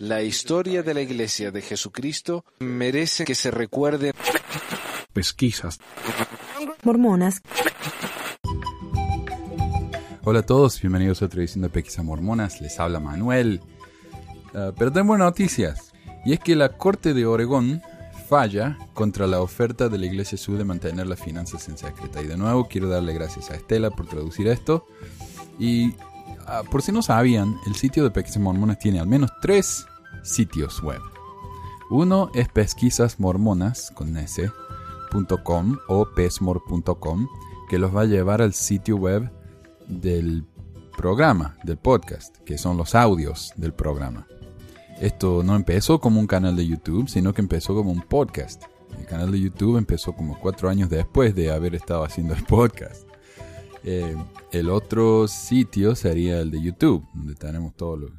La historia de la Iglesia de Jesucristo merece que se recuerde. Pesquisas. Mormonas. Hola a todos, bienvenidos a otra edición de Pesquisas Mormonas. Les habla Manuel. Uh, pero tengo buenas noticias. Y es que la Corte de Oregón falla contra la oferta de la Iglesia Sur de mantener las finanzas en secreta. Y de nuevo quiero darle gracias a Estela por traducir esto. Y por si no sabían, el sitio de Pesquisas Mormonas tiene al menos tres sitios web. Uno es pesquisasmormonas con s.com o pesmor.com que los va a llevar al sitio web del programa, del podcast, que son los audios del programa. Esto no empezó como un canal de YouTube, sino que empezó como un podcast. El canal de YouTube empezó como cuatro años después de haber estado haciendo el podcast. Eh, el otro sitio sería el de YouTube, donde tenemos todos los,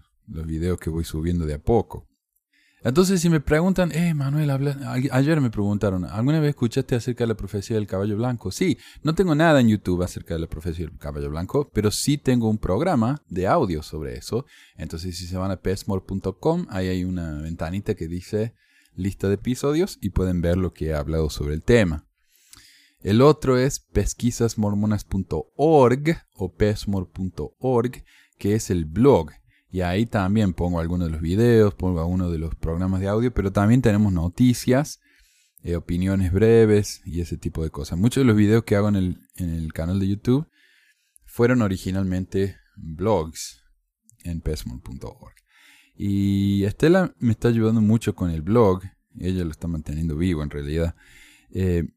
videos que voy subiendo de a poco. Entonces, si me preguntan, eh, Manuel, ayer me preguntaron, ¿alguna vez escuchaste acerca de la profecía del caballo blanco? Sí, no tengo nada en YouTube acerca de la profecía del caballo blanco, pero sí tengo un programa de audio sobre eso. Entonces, si se van a pesmore.com, ahí hay una ventanita que dice lista de episodios y pueden ver lo que he hablado sobre el tema. El otro es pesquisasmormonas.org o pesmore.org, que es el blog y ahí también pongo algunos de los videos, pongo algunos de los programas de audio, pero también tenemos noticias, eh, opiniones breves y ese tipo de cosas. Muchos de los videos que hago en el, en el canal de YouTube fueron originalmente blogs en pesmol.org. Y Estela me está ayudando mucho con el blog, ella lo está manteniendo vivo en realidad. Eh,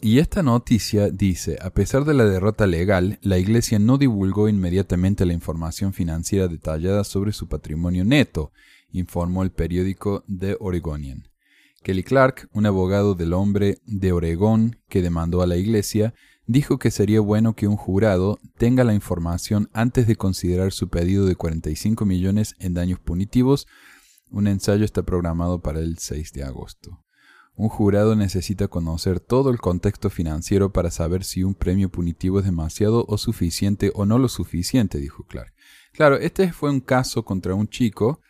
y esta noticia dice, a pesar de la derrota legal, la Iglesia no divulgó inmediatamente la información financiera detallada sobre su patrimonio neto, informó el periódico The Oregonian. Kelly Clark, un abogado del hombre de Oregón que demandó a la Iglesia, dijo que sería bueno que un jurado tenga la información antes de considerar su pedido de 45 millones en daños punitivos. Un ensayo está programado para el 6 de agosto. Un jurado necesita conocer todo el contexto financiero para saber si un premio punitivo es demasiado o suficiente o no lo suficiente, dijo Clark. Claro, este fue un caso contra un chico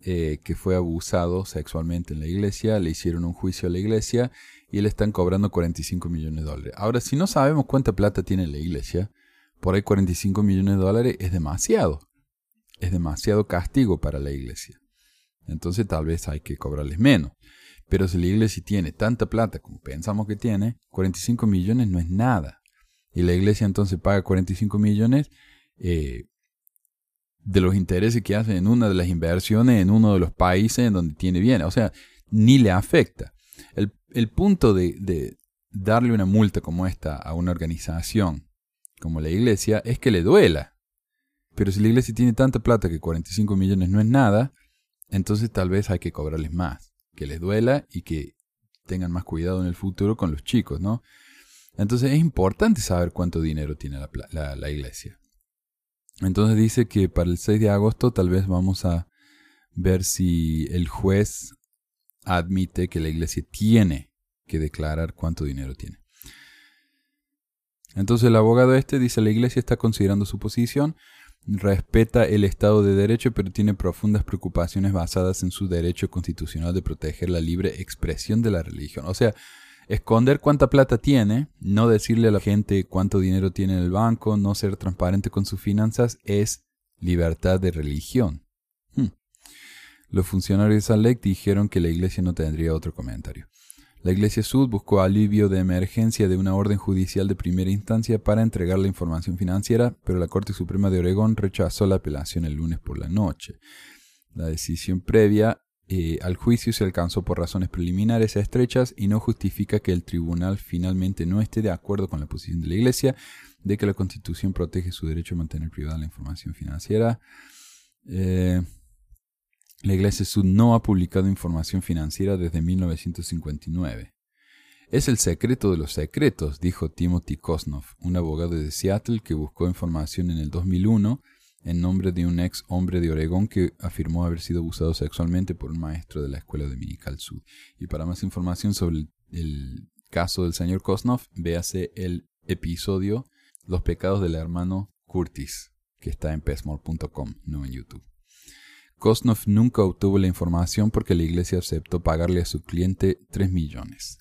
eh, que fue abusado sexualmente en la iglesia, le hicieron un juicio a la iglesia y le están cobrando 45 millones de dólares. Ahora, si no sabemos cuánta plata tiene la iglesia, por ahí 45 millones de dólares es demasiado. Es demasiado castigo para la iglesia. Entonces tal vez hay que cobrarles menos. Pero si la iglesia tiene tanta plata como pensamos que tiene, 45 millones no es nada. Y la iglesia entonces paga 45 millones eh, de los intereses que hace en una de las inversiones en uno de los países en donde tiene bienes. O sea, ni le afecta. El, el punto de, de darle una multa como esta a una organización como la iglesia es que le duela. Pero si la iglesia tiene tanta plata que 45 millones no es nada, entonces tal vez hay que cobrarles más que les duela y que tengan más cuidado en el futuro con los chicos, ¿no? Entonces es importante saber cuánto dinero tiene la, la, iglesia. Entonces dice que para el 6 de agosto tal vez vamos a ver si el juez admite que la iglesia tiene que declarar cuánto dinero tiene. Entonces el abogado este dice la iglesia está considerando su posición, respeta el Estado de Derecho, pero tiene profundas preocupaciones basadas en su derecho constitucional de proteger la libre expresión de la religión. O sea, esconder cuánta plata tiene, no decirle a la gente cuánto dinero tiene en el banco, no ser transparente con sus finanzas, es libertad de religión. Hmm. Los funcionarios de Salek dijeron que la iglesia no tendría otro comentario. La Iglesia Sud buscó alivio de emergencia de una orden judicial de primera instancia para entregar la información financiera, pero la Corte Suprema de Oregón rechazó la apelación el lunes por la noche. La decisión previa eh, al juicio se alcanzó por razones preliminares estrechas y no justifica que el tribunal finalmente no esté de acuerdo con la posición de la Iglesia de que la Constitución protege su derecho a mantener privada la información financiera. Eh, la Iglesia Sud no ha publicado información financiera desde 1959. Es el secreto de los secretos, dijo Timothy Kosnov, un abogado de Seattle que buscó información en el 2001 en nombre de un ex hombre de Oregón que afirmó haber sido abusado sexualmente por un maestro de la escuela dominical Sud. Y para más información sobre el, caso del señor Kosnov, véase el episodio Los pecados del hermano Curtis, que está en pesmore.com, no en YouTube. Kosnov nunca obtuvo la información porque la iglesia aceptó pagarle a su cliente 3 millones.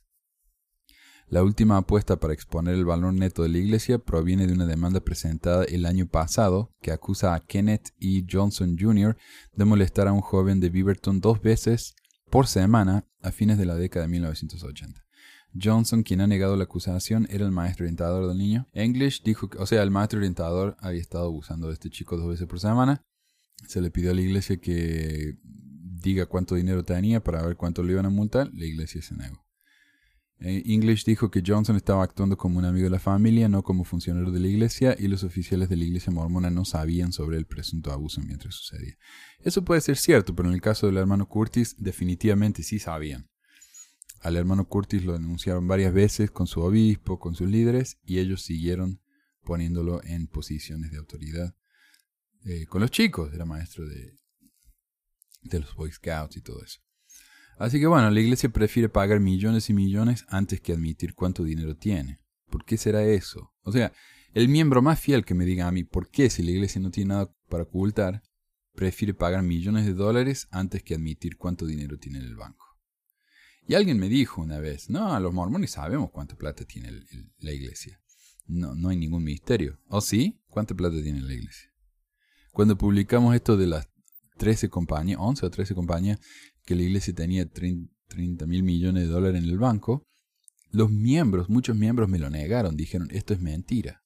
La última apuesta para exponer el valor neto de la iglesia proviene de una demanda presentada el año pasado que acusa a Kenneth E. Johnson Jr. de molestar a un joven de Beaverton dos veces por semana a fines de la década de 1980. Johnson, quien ha negado la acusación, era el maestro orientador del niño. English dijo que, o sea, el maestro orientador había estado abusando de este chico dos veces por semana. Se le pidió a la iglesia que diga cuánto dinero tenía para ver cuánto le iban a multar. La iglesia se negó. Eh, English dijo que Johnson estaba actuando como un amigo de la familia, no como funcionario de la iglesia, y los oficiales de la iglesia mormona no sabían sobre el presunto abuso mientras sucedía. Eso puede ser cierto, pero en el caso del hermano Curtis, definitivamente sí sabían. Al hermano Curtis lo denunciaron varias veces con su obispo, con sus líderes, y ellos siguieron poniéndolo en posiciones de autoridad. Eh, con los chicos, era maestro de, de los Boy Scouts y todo eso. Así que bueno, la iglesia prefiere pagar millones y millones antes que admitir cuánto dinero tiene. ¿Por qué será eso? O sea, el miembro más fiel que me diga a mí por qué si la iglesia no tiene nada para ocultar, prefiere pagar millones de dólares antes que admitir cuánto dinero tiene en el banco. Y alguien me dijo una vez, no, los mormones sabemos cuánta plata tiene la iglesia. No, no hay ningún misterio. ¿O sí? ¿Cuánta plata tiene la iglesia? Cuando publicamos esto de las 13 compañías, 11 o 13 compañías, que la iglesia tenía 30 mil millones de dólares en el banco, los miembros, muchos miembros me lo negaron, dijeron, esto es mentira.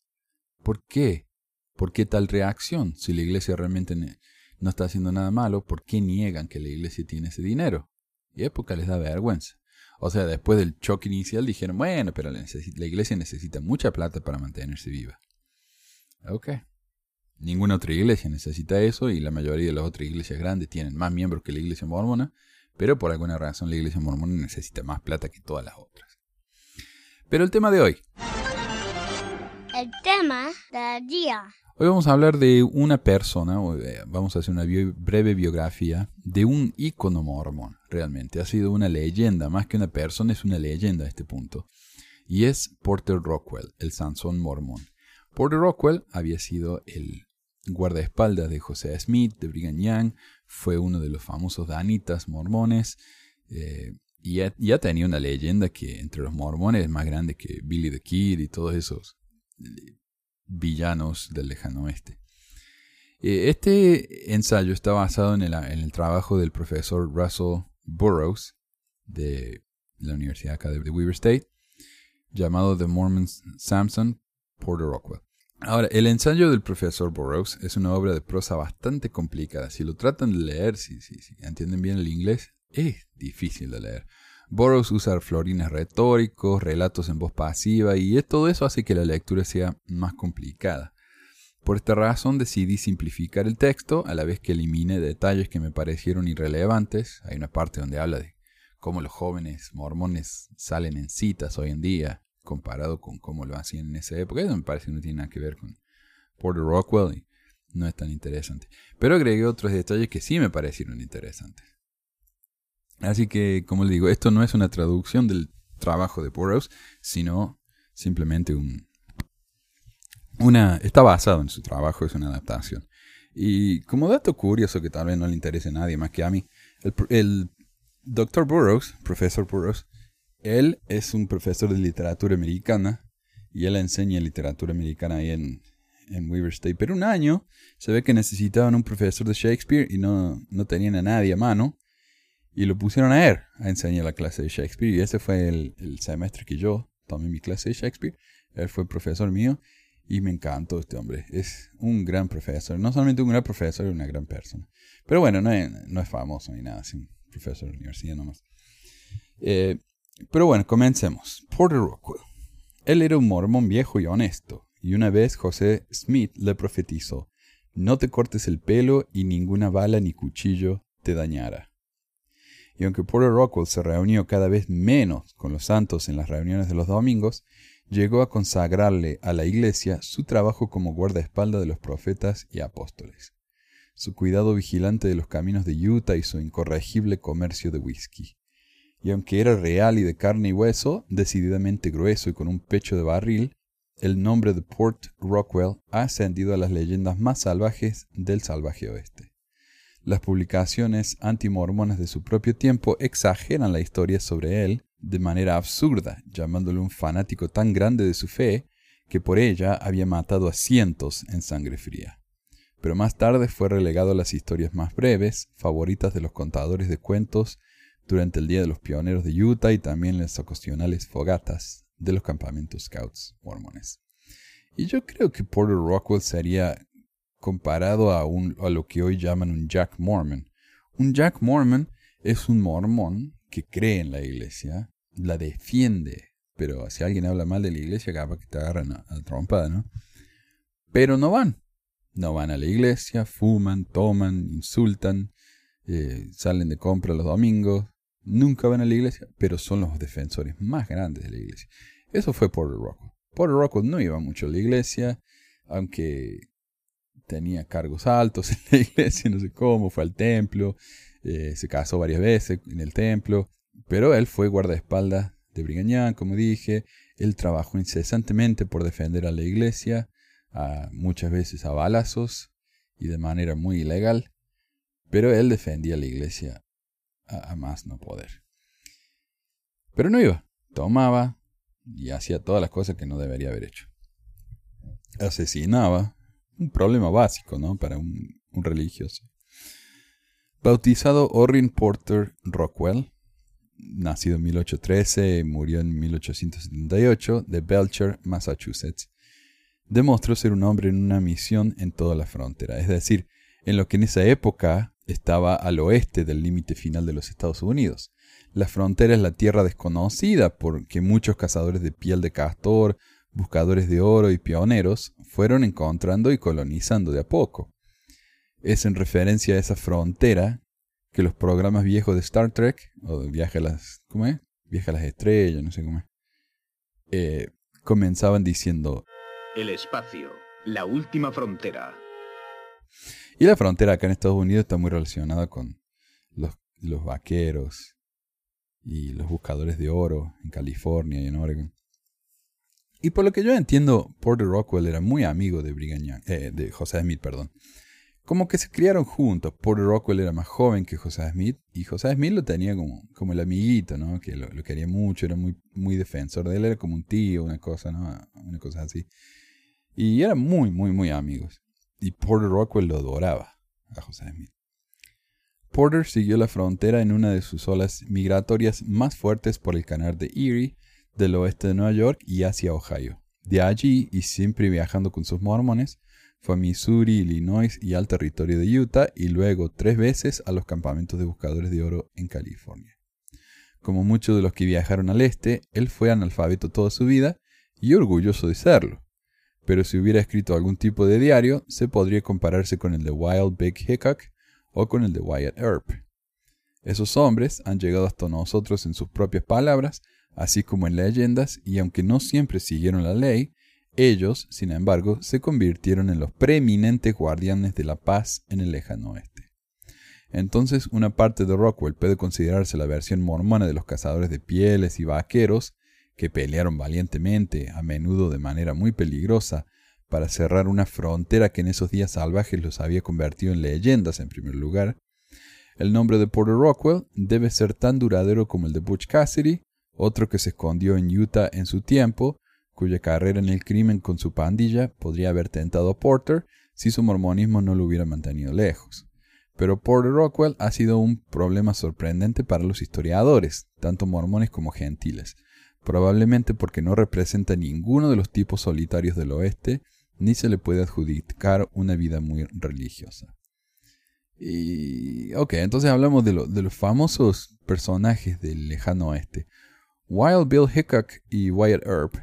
¿Por qué? ¿Por qué tal reacción? Si la iglesia realmente no está haciendo nada malo, ¿por qué niegan que la iglesia tiene ese dinero? Y época les da vergüenza. O sea, después del choque inicial dijeron, bueno, pero la, la iglesia necesita mucha plata para mantenerse viva. Ok. Ninguna otra iglesia necesita eso y la mayoría de las otras iglesias grandes tienen más miembros que la iglesia mormona, pero por alguna razón la iglesia mormona necesita más plata que todas las otras. Pero el tema de hoy. El tema del día. Hoy vamos a hablar de una persona, eh, vamos a hacer una breve biografía de un ícono mormón, realmente. Ha sido una leyenda, más que una persona, es una leyenda a este punto. Y es Porter Rockwell, el Sansón mormón. Porter Rockwell había sido el guardaespaldas de José Smith, de Brigham Young, fue uno de los famosos danitas mormones, eh, y ya, tenía una leyenda que entre los mormones es más grande que Billy the Kid y todos esos eh, villanos del lejano oeste. Eh, este ensayo está basado en el, trabajo del profesor Russell Burroughs de la Universidad acá de Weaver State, llamado The Mormon Samson Porter Rockwell. Ahora, el ensayo del profesor Burroughs es una obra de prosa bastante complicada. Si lo tratan de leer, si, si, si entienden bien el inglés, es difícil de leer. Burroughs usa florines retóricos, relatos en voz pasiva y todo eso hace que la lectura sea más complicada. Por esta razón decidí simplificar el texto a la vez que elimine detalles que me parecieron irrelevantes. Hay una parte donde habla de cómo los jóvenes mormones salen en citas hoy en día comparado con cómo lo hacían en esa época. Eso me parece que no tiene nada que ver con Porter Rockwell y no es tan interesante. Pero agregué otros detalles que sí me parecieron interesantes. Así que, como le digo, esto no es una traducción del trabajo de Burroughs, sino simplemente un... Una, está basado en su trabajo, es una adaptación. Y como dato curioso que tal vez no le interese a nadie más que a mí, el, el Dr. Burroughs, profesor Burroughs, él es un profesor de literatura americana y él enseña literatura americana ahí en, en Weaver State. Pero un año se ve que necesitaban un profesor de Shakespeare y no, no tenían a nadie a mano. Y lo pusieron a él a enseñar la clase de Shakespeare. Y ese fue el, el semestre que yo tomé mi clase de Shakespeare. Él fue profesor mío y me encantó este hombre. Es un gran profesor. No solamente un gran profesor, es una gran persona. Pero bueno, no es, no es famoso ni nada, es un profesor de universidad nomás. Eh, pero bueno, comencemos. Porter Rockwell. Él era un mormón viejo y honesto, y una vez José Smith le profetizó, no te cortes el pelo y ninguna bala ni cuchillo te dañará. Y aunque Porter Rockwell se reunió cada vez menos con los santos en las reuniones de los domingos, llegó a consagrarle a la iglesia su trabajo como guardaespaldas de los profetas y apóstoles, su cuidado vigilante de los caminos de Utah y su incorregible comercio de whisky y aunque era real y de carne y hueso, decididamente grueso y con un pecho de barril, el nombre de Port Rockwell ha ascendido a las leyendas más salvajes del salvaje oeste. las publicaciones antimormonas de su propio tiempo exageran la historia sobre él de manera absurda, llamándole un fanático tan grande de su fe que por ella había matado a cientos en sangre fría. Pero más tarde fue relegado a las historias más breves, favoritas de los contadores de cuentos durante el Día de los Pioneros de Utah y también las ocasionales fogatas de los campamentos scouts mormones. Y yo creo que Porter Rockwell sería comparado a, un, a lo que hoy llaman un Jack Mormon. Un Jack Mormon es un mormón que cree en la iglesia, la defiende, pero si alguien habla mal de la iglesia, capaz que te agarran a, a trompada, ¿no? Pero no van. No van a la iglesia, fuman, toman, insultan, eh, salen de compra los domingos, nunca van a la iglesia, pero son los defensores más grandes de la iglesia. Eso fue Porter Rockwell. Porter Rockwell no iba mucho a la iglesia, aunque tenía cargos altos en la iglesia, no sé cómo, fue al templo, eh, se casó varias veces en el templo, pero él fue guardaespaldas de Brigañán, como dije, él trabajó incesantemente por defender a la iglesia, muchas veces a balazos y de manera muy ilegal, pero él defendía a la iglesia a, más no poder. Pero no iba, tomaba y hacía todas las cosas que no debería haber hecho. Asesinaba, un problema básico, ¿no? Para un, un religioso. Bautizado Orrin Porter Rockwell, nacido en 1813, murió en 1878, de Belcher, Massachusetts, demostró ser un hombre en una misión en toda la frontera, es decir, en lo que en esa época estaba al oeste del límite final de los Estados Unidos. La frontera es la tierra desconocida porque muchos cazadores de piel de castor, buscadores de oro y pioneros fueron encontrando y colonizando de a poco. Es en referencia a esa frontera que los programas viejos de Star Trek, o Viaje a las, ¿cómo es? Viaje a las estrellas, no sé cómo es, eh, comenzaban diciendo El espacio, la última frontera. Y la frontera acá en Estados Unidos está muy relacionada con los, vaqueros y los buscadores de oro en California y en Oregon. Y por lo que yo entiendo, Porter Rockwell era muy amigo de Brigham eh, de José Smith, perdón. Como que se criaron juntos. Porter Rockwell era más joven que José Smith y José Smith lo tenía como, como el amiguito, ¿no? Que lo, lo, quería mucho, era muy, muy defensor de él, era como un tío, una cosa, ¿no? Una cosa así. Y eran muy, muy, muy amigos. Y Porter Rockwell lo adoraba a José Smith. Porter siguió la frontera en una de sus olas migratorias más fuertes por el canal de Erie del oeste de Nueva York y hacia Ohio. De allí, y siempre viajando con sus mormones, fue a Missouri, Illinois y al territorio de Utah y luego tres veces a los campamentos de buscadores de oro en California. Como muchos de los que viajaron al este, él fue analfabeto toda su vida y orgulloso de serlo. Pero si hubiera escrito algún tipo de diario, se podría compararse con el de Wild Big Hickok o con el de Wyatt Earp. Esos hombres han llegado hasta nosotros en sus propias palabras así como en leyendas, y aunque no siempre siguieron la ley, ellos, sin embargo, se convirtieron en los preeminentes guardianes de la paz en el lejano oeste. Entonces, una parte de Rockwell puede considerarse la versión mormona de los cazadores de pieles y vaqueros, que pelearon valientemente, a menudo de manera muy peligrosa, para cerrar una frontera que en esos días salvajes los había convertido en leyendas en primer lugar. El nombre de Porter Rockwell debe ser tan duradero como el de Butch Cassidy, otro que se escondió en Utah en su tiempo, cuya carrera en el crimen con su pandilla podría haber tentado a Porter si su mormonismo no lo hubiera mantenido lejos. Pero Porter Rockwell ha sido un problema sorprendente para los historiadores, tanto mormones como gentiles, probablemente porque no representa ninguno de los tipos solitarios del oeste, ni se le puede adjudicar una vida muy religiosa. Y. Ok, entonces hablamos de, los famosos personajes del lejano oeste. Wild Bill Hickok y Wyatt Earp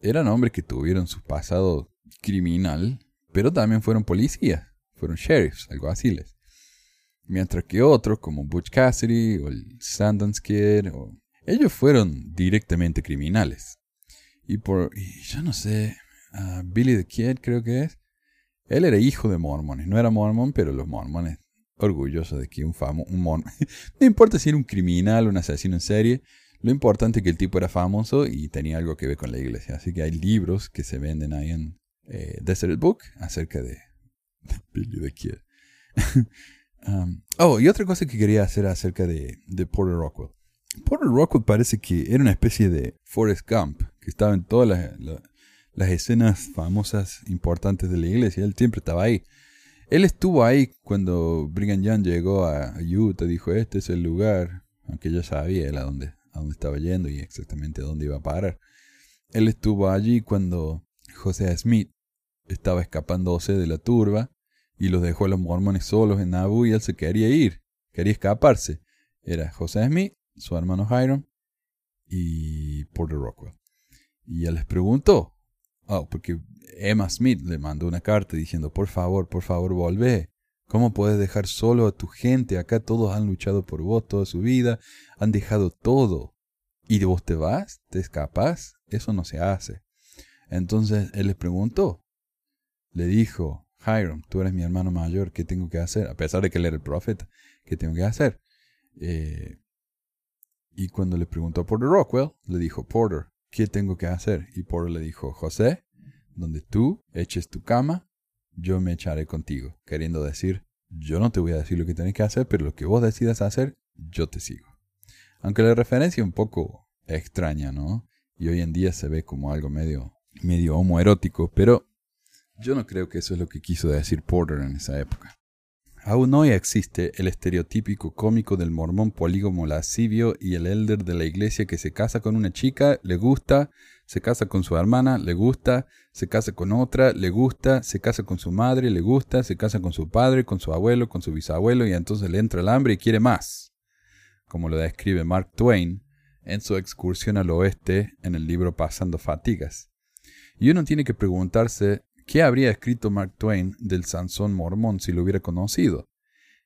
eran hombres que tuvieron su pasado criminal, pero también fueron policías, fueron sheriffs, alguaciles. Mientras que otros, como Butch Cassidy o el Sundance Kid, ellos fueron directamente criminales. Y por, yo no sé, Billy the Kid creo que es, él era hijo de mormones, no era mormón, pero los mormones orgullosos de que un famoso, un no importa si era un criminal, un asesino en serie, lo importante es que el tipo era famoso y tenía algo que ver con la iglesia. Así que hay libros que se venden ahí en eh, Desert Book acerca de, Billy the Kid. Um, oh, y otra cosa que quería hacer acerca de Porter Rockwell. Porter Rockwell parece que era una especie de Forrest Gump, que estaba en todas las, la- las escenas famosas, importantes de la iglesia. Él siempre estaba ahí. Él estuvo ahí cuando Brigham Young llegó a Utah, dijo, este es el lugar, aunque ya sabía él a dónde, a dónde estaba yendo y exactamente a dónde iba a parar. Él estuvo allí cuando José Smith estaba escapándose de la turba y los dejó a los mormones solos en Nauvoo y él se quería ir, quería escaparse. Era José Smith, su hermano Hiram y Porter Rockwell. Y él les preguntó, oh, porque Emma Smith le mandó una carta diciendo, por favor, por favor, volvé. ¿Cómo puedes dejar solo a tu gente? Acá todos han luchado por vos toda su vida, han dejado todo. ¿Y vos te vas? ¿Te escapas? Eso no se hace. Entonces él les preguntó, le dijo, Hiram, tú eres mi hermano mayor, ¿qué tengo que hacer? A pesar de que él era el profeta, ¿qué tengo que hacer? Eh, y cuando le preguntó a Porter Rockwell, le dijo, Porter, ¿qué tengo que hacer? Y Porter le dijo, José, donde tú eches tu cama, yo me echaré contigo. Queriendo decir, yo no te voy a decir lo que tienes que hacer, pero lo que vos decidas hacer, yo te sigo. Aunque la referencia un poco extraña, ¿no? Y hoy en día se ve como algo medio, medio homoerótico, pero yo no creo que eso es lo que quiso decir Porter en esa época. Aún hoy existe el estereotípico cómico del mormón polígomo lascivio y el elder de la iglesia que se casa con una chica, le gusta, se casa con su hermana, le gusta, se casa con otra, le gusta, se casa con su madre, le gusta, se casa con su padre, con su abuelo, con su bisabuelo y entonces le entra el hambre y quiere más. Como lo describe Mark Twain en su excursión al oeste en el libro Pasando Fatigas. Y uno tiene que preguntarse ¿Qué habría escrito Mark Twain del Sansón mormón si lo hubiera conocido?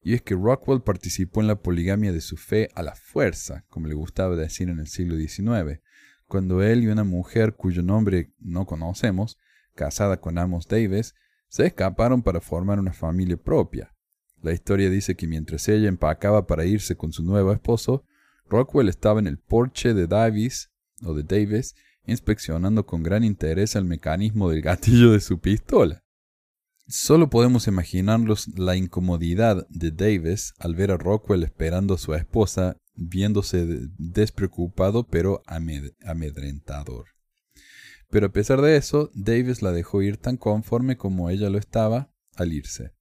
Y es que Rockwell participó en la poligamia de su fe a la fuerza, como le gustaba decir en el siglo XIX, cuando él y una mujer cuyo nombre no conocemos, casada con Amos Davis, se escaparon para formar una familia propia. La historia dice que mientras ella empacaba para irse con su nuevo esposo, Rockwell estaba en el porche de Davis, o de Davis, inspeccionando con gran interés el mecanismo del gatillo de su pistola. Solo podemos imaginarnos la incomodidad de Davis al ver a Rockwell esperando a su esposa, viéndose despreocupado pero amed amedrentador. Pero a pesar de eso, Davis la dejó ir tan conforme como ella lo estaba al irse.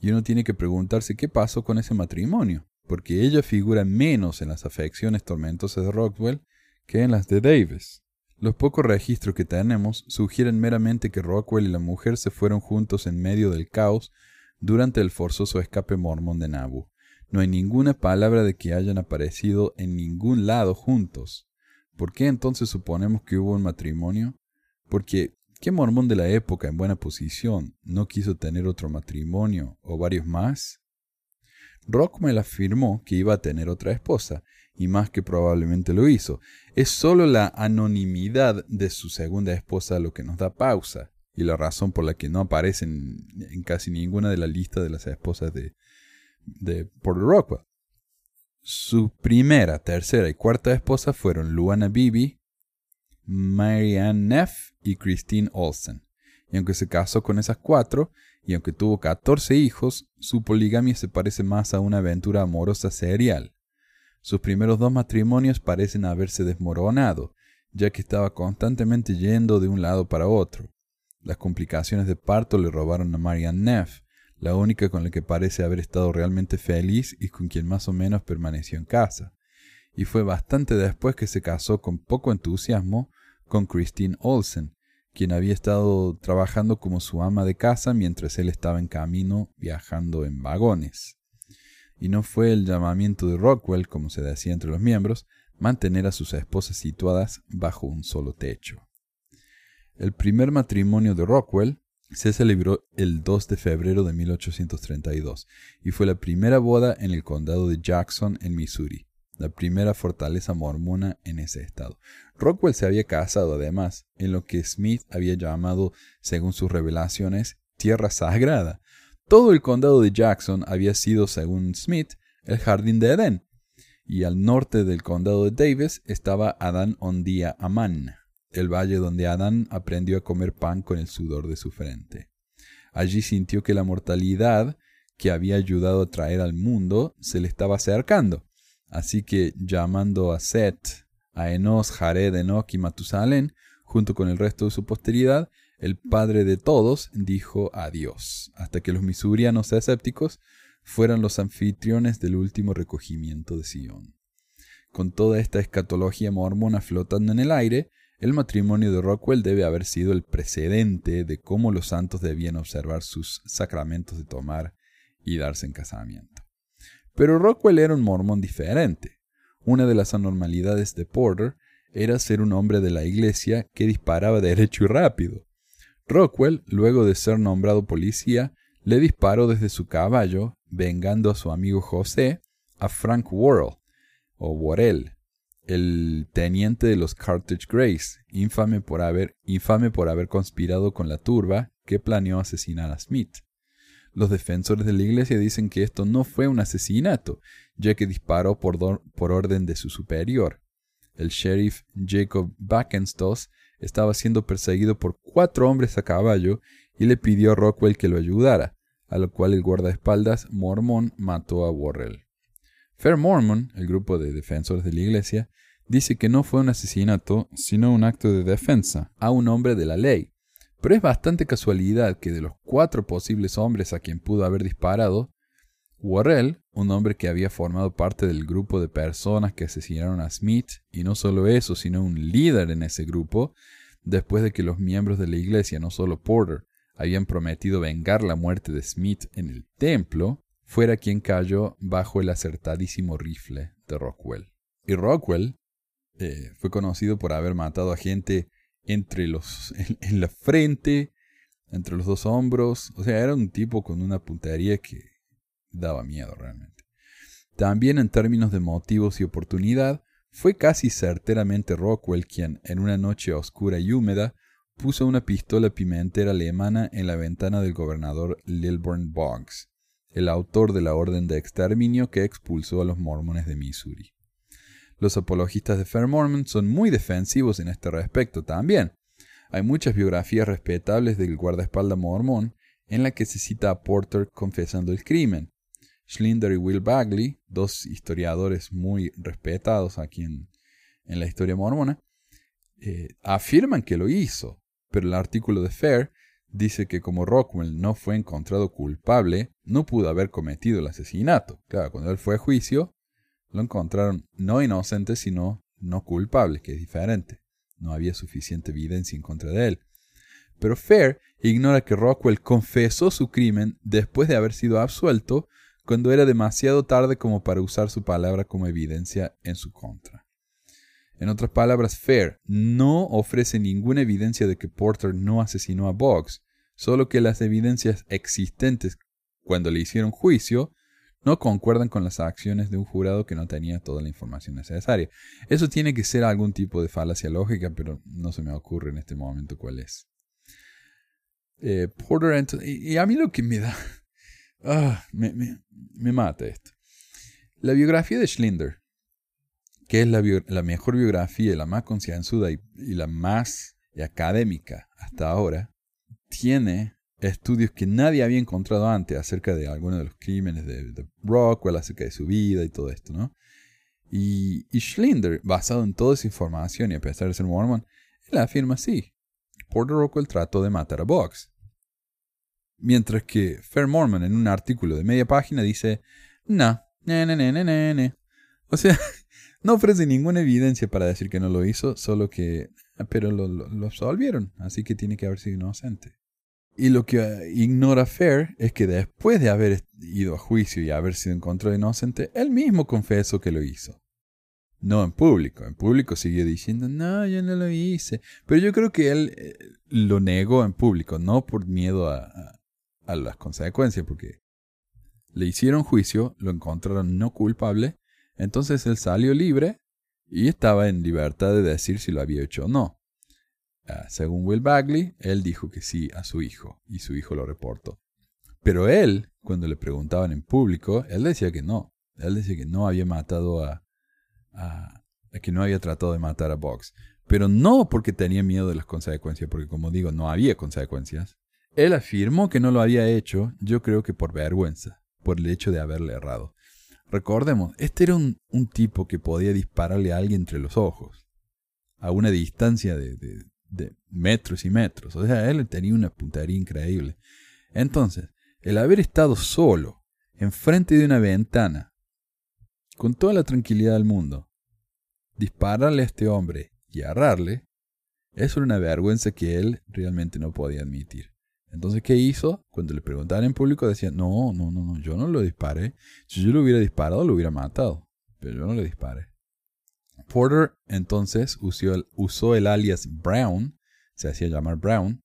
Y uno tiene que preguntarse qué pasó con ese matrimonio, porque ella figura menos en las afecciones tormentosas de Rockwell que en las de Davis. Los pocos registros que tenemos sugieren meramente que Rockwell y la mujer se fueron juntos en medio del caos durante el forzoso escape mormón de Nauvoo. No hay ninguna palabra de que hayan aparecido en ningún lado juntos. ¿Por qué entonces suponemos que hubo un matrimonio? Porque, ¿qué mormón de la época en buena posición no quiso tener otro matrimonio o varios más? Rockwell afirmó que iba a tener otra esposa, y más que probablemente lo hizo. Es solo la anonimidad de su segunda esposa lo que nos da pausa, y la razón por la que no aparece en, casi ninguna de la lista de las esposas de, de Porter Rockwell. Su primera, tercera y cuarta esposa fueron Luana Bibi, Marianne Neff y Christine Olsen. Y aunque se casó con esas cuatro, y aunque tuvo 14 hijos, su poligamia se parece más a una aventura amorosa serial. Sus primeros dos matrimonios parecen haberse desmoronado, ya que estaba constantemente yendo de un lado para otro. Las complicaciones de parto le robaron a Marianne Neff, la única con la que parece haber estado realmente feliz y con quien más o menos permaneció en casa. Y fue bastante después que se casó con poco entusiasmo con Christine Olsen, quien había estado trabajando como su ama de casa mientras él estaba en camino viajando en vagones. Y no fue el llamamiento de Rockwell, como se decía entre los miembros, mantener a sus esposas situadas bajo un solo techo. El primer matrimonio de Rockwell se celebró el 2 de febrero de 1832 y fue la primera boda en el condado de Jackson, en Missouri, la primera fortaleza mormona en ese estado. Rockwell se había casado además en lo que Smith había llamado, según sus revelaciones, tierra sagrada. Todo el condado de Jackson había sido, según Smith, el jardín de Edén, y al norte del condado de Davis estaba Adán Ondía Amán, el valle donde Adán aprendió a comer pan con el sudor de su frente. Allí sintió que la mortalidad que había ayudado a traer al mundo se le estaba acercando. Así que llamando a Set, a Enos, Jared, Enoch y Matusalén, junto con el resto de su posteridad, el padre de todos dijo adiós, hasta que los misurianos escépticos fueran los anfitriones del último recogimiento de Sion. Con toda esta escatología mormona flotando en el aire, el matrimonio de Rockwell debe haber sido el precedente de cómo los santos debían observar sus sacramentos de tomar y darse en casamiento. Pero Rockwell era un mormón diferente. Una de las anormalidades de Porter era ser un hombre de la iglesia que disparaba derecho y rápido. Rockwell, luego de ser nombrado policía, le disparó desde su caballo, vengando a su amigo José, a Frank Worrell, o Worrell, el teniente de los Carthage Grace, infame por haber, infame por haber conspirado con la turba que planeó asesinar a Smith. Los defensores de la iglesia dicen que esto no fue un asesinato, ya que disparó por, por orden de su superior. El sheriff Jacob Backenstos estaba siendo perseguido por cuatro hombres a caballo y le pidió a Rockwell que lo ayudara, a lo cual el guardaespaldas mormón mató a Worrell. Fair Mormon, el grupo de defensores de la iglesia, dice que no fue un asesinato, sino un acto de defensa a un hombre de la ley. Pero es bastante casualidad que de los cuatro posibles hombres a quien pudo haber disparado, Worrell, un hombre que había formado parte del grupo de personas que asesinaron a Smith, y no solo eso, sino un líder en ese grupo, después de que los miembros de la iglesia, no solo Porter, habían prometido vengar la muerte de Smith en el templo, fuera quien cayó bajo el acertadísimo rifle de Rockwell. Y Rockwell eh, fue conocido por haber matado a gente entre los, en, la frente, entre los dos hombros. O sea, era un tipo con una puntería que daba miedo realmente. También en términos de motivos y oportunidad, fue casi certeramente Rockwell quien, en una noche oscura y húmeda, puso una pistola pimentera alemana en la ventana del gobernador Lilburn Boggs el autor de la orden de exterminio que expulsó a los mormones de Missouri. Los apologistas de Fair Mormon son muy defensivos en este respecto también. Hay muchas biografías respetables del guardaespaldas mormón en la que se cita a Porter confesando el crimen. Schlinder y Will Bagley, dos historiadores muy respetados aquí en, la historia mormona, eh, afirman que lo hizo, pero el artículo de Fair dice que como Rockwell no fue encontrado culpable, no pudo haber cometido el asesinato. Claro, cuando él fue a juicio, lo encontraron no inocente, sino no culpable, que es diferente. No había suficiente evidencia en contra de él. Pero Fair ignora que Rockwell confesó su crimen después de haber sido absuelto, cuando era demasiado tarde como para usar su palabra como evidencia en su contra. En otras palabras, Fair no ofrece ninguna evidencia de que Porter no asesinó a Boggs, solo que las evidencias existentes cuando le hicieron juicio no concuerdan con las acciones de un jurado que no tenía toda la información necesaria. Eso tiene que ser algún tipo de falacia lógica, pero no se me ocurre en este momento cuál es. Eh, Porter, y, a mí lo que me da... Ah, me, me mata esto. La biografía de Schlinder que es la, mejor biografía, la más concienzuda y, la más académica hasta ahora, tiene estudios que nadie había encontrado antes acerca de algunos de los crímenes de, Rockwell, acerca de su vida y todo esto, ¿no? Y, Schlinder, basado en toda esa información y a pesar de ser mormon, él afirma así. Porter Rockwell trató de matar a Box. Mientras que Fair Mormon en un artículo de media página dice, no, ne, ne, ne, ne, ne. O sea, no ofrece ninguna evidencia para decir que no lo hizo, solo que... Pero lo, lo, absolvieron, así que tiene que haber sido inocente. Y lo que eh, ignora Fair es que después de haber ido a juicio y haber sido encontrado inocente, él mismo confesó que lo hizo. No en público, en público siguió diciendo, no, yo no lo hice. Pero yo creo que él eh, lo negó en público, no por miedo a las consecuencias, porque le hicieron juicio, lo encontraron no culpable entonces él salió libre y estaba en libertad de decir si lo había hecho o no. Ah, según Will Bagley, él dijo que sí a su hijo y su hijo lo reportó. Pero él, cuando le preguntaban en público, él decía que no. Él decía que no había matado a, a, que no había tratado de matar a Box. Pero no porque tenía miedo de las consecuencias, porque como digo, no había consecuencias. Él afirmó que no lo había hecho, yo creo que por vergüenza. por el hecho de haberle errado. Recordemos, este era un, un tipo que podía dispararle a alguien entre los ojos, a una distancia de, de, metros y metros. O sea, él tenía una puntería increíble. Entonces, el haber estado solo, enfrente de una ventana, con toda la tranquilidad del mundo, dispararle a este hombre y agarrarle, eso era una vergüenza que él realmente no podía admitir. Entonces, ¿qué hizo? Cuando le preguntaban en público, decía, no, no, no, no, yo no lo disparé. Si yo lo hubiera disparado, lo hubiera matado. Pero yo no le disparé. Porter entonces usó el, alias Brown, se hacía llamar Brown,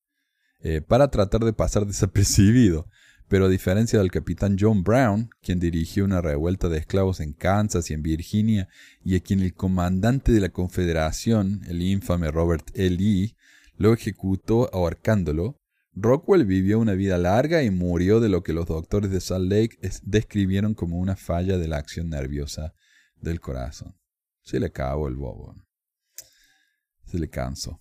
eh, para tratar de pasar desapercibido. Pero a diferencia del capitán John Brown, quien dirigió una revuelta de esclavos en Kansas y en Virginia, y a quien el comandante de la Confederación, el infame Robert E. Lee, lo ejecutó ahorcándolo, Rockwell vivió una vida larga y murió de lo que los doctores de Salt Lake describieron como una falla de la acción nerviosa del corazón. Se le acabó el bobo. Se le cansó.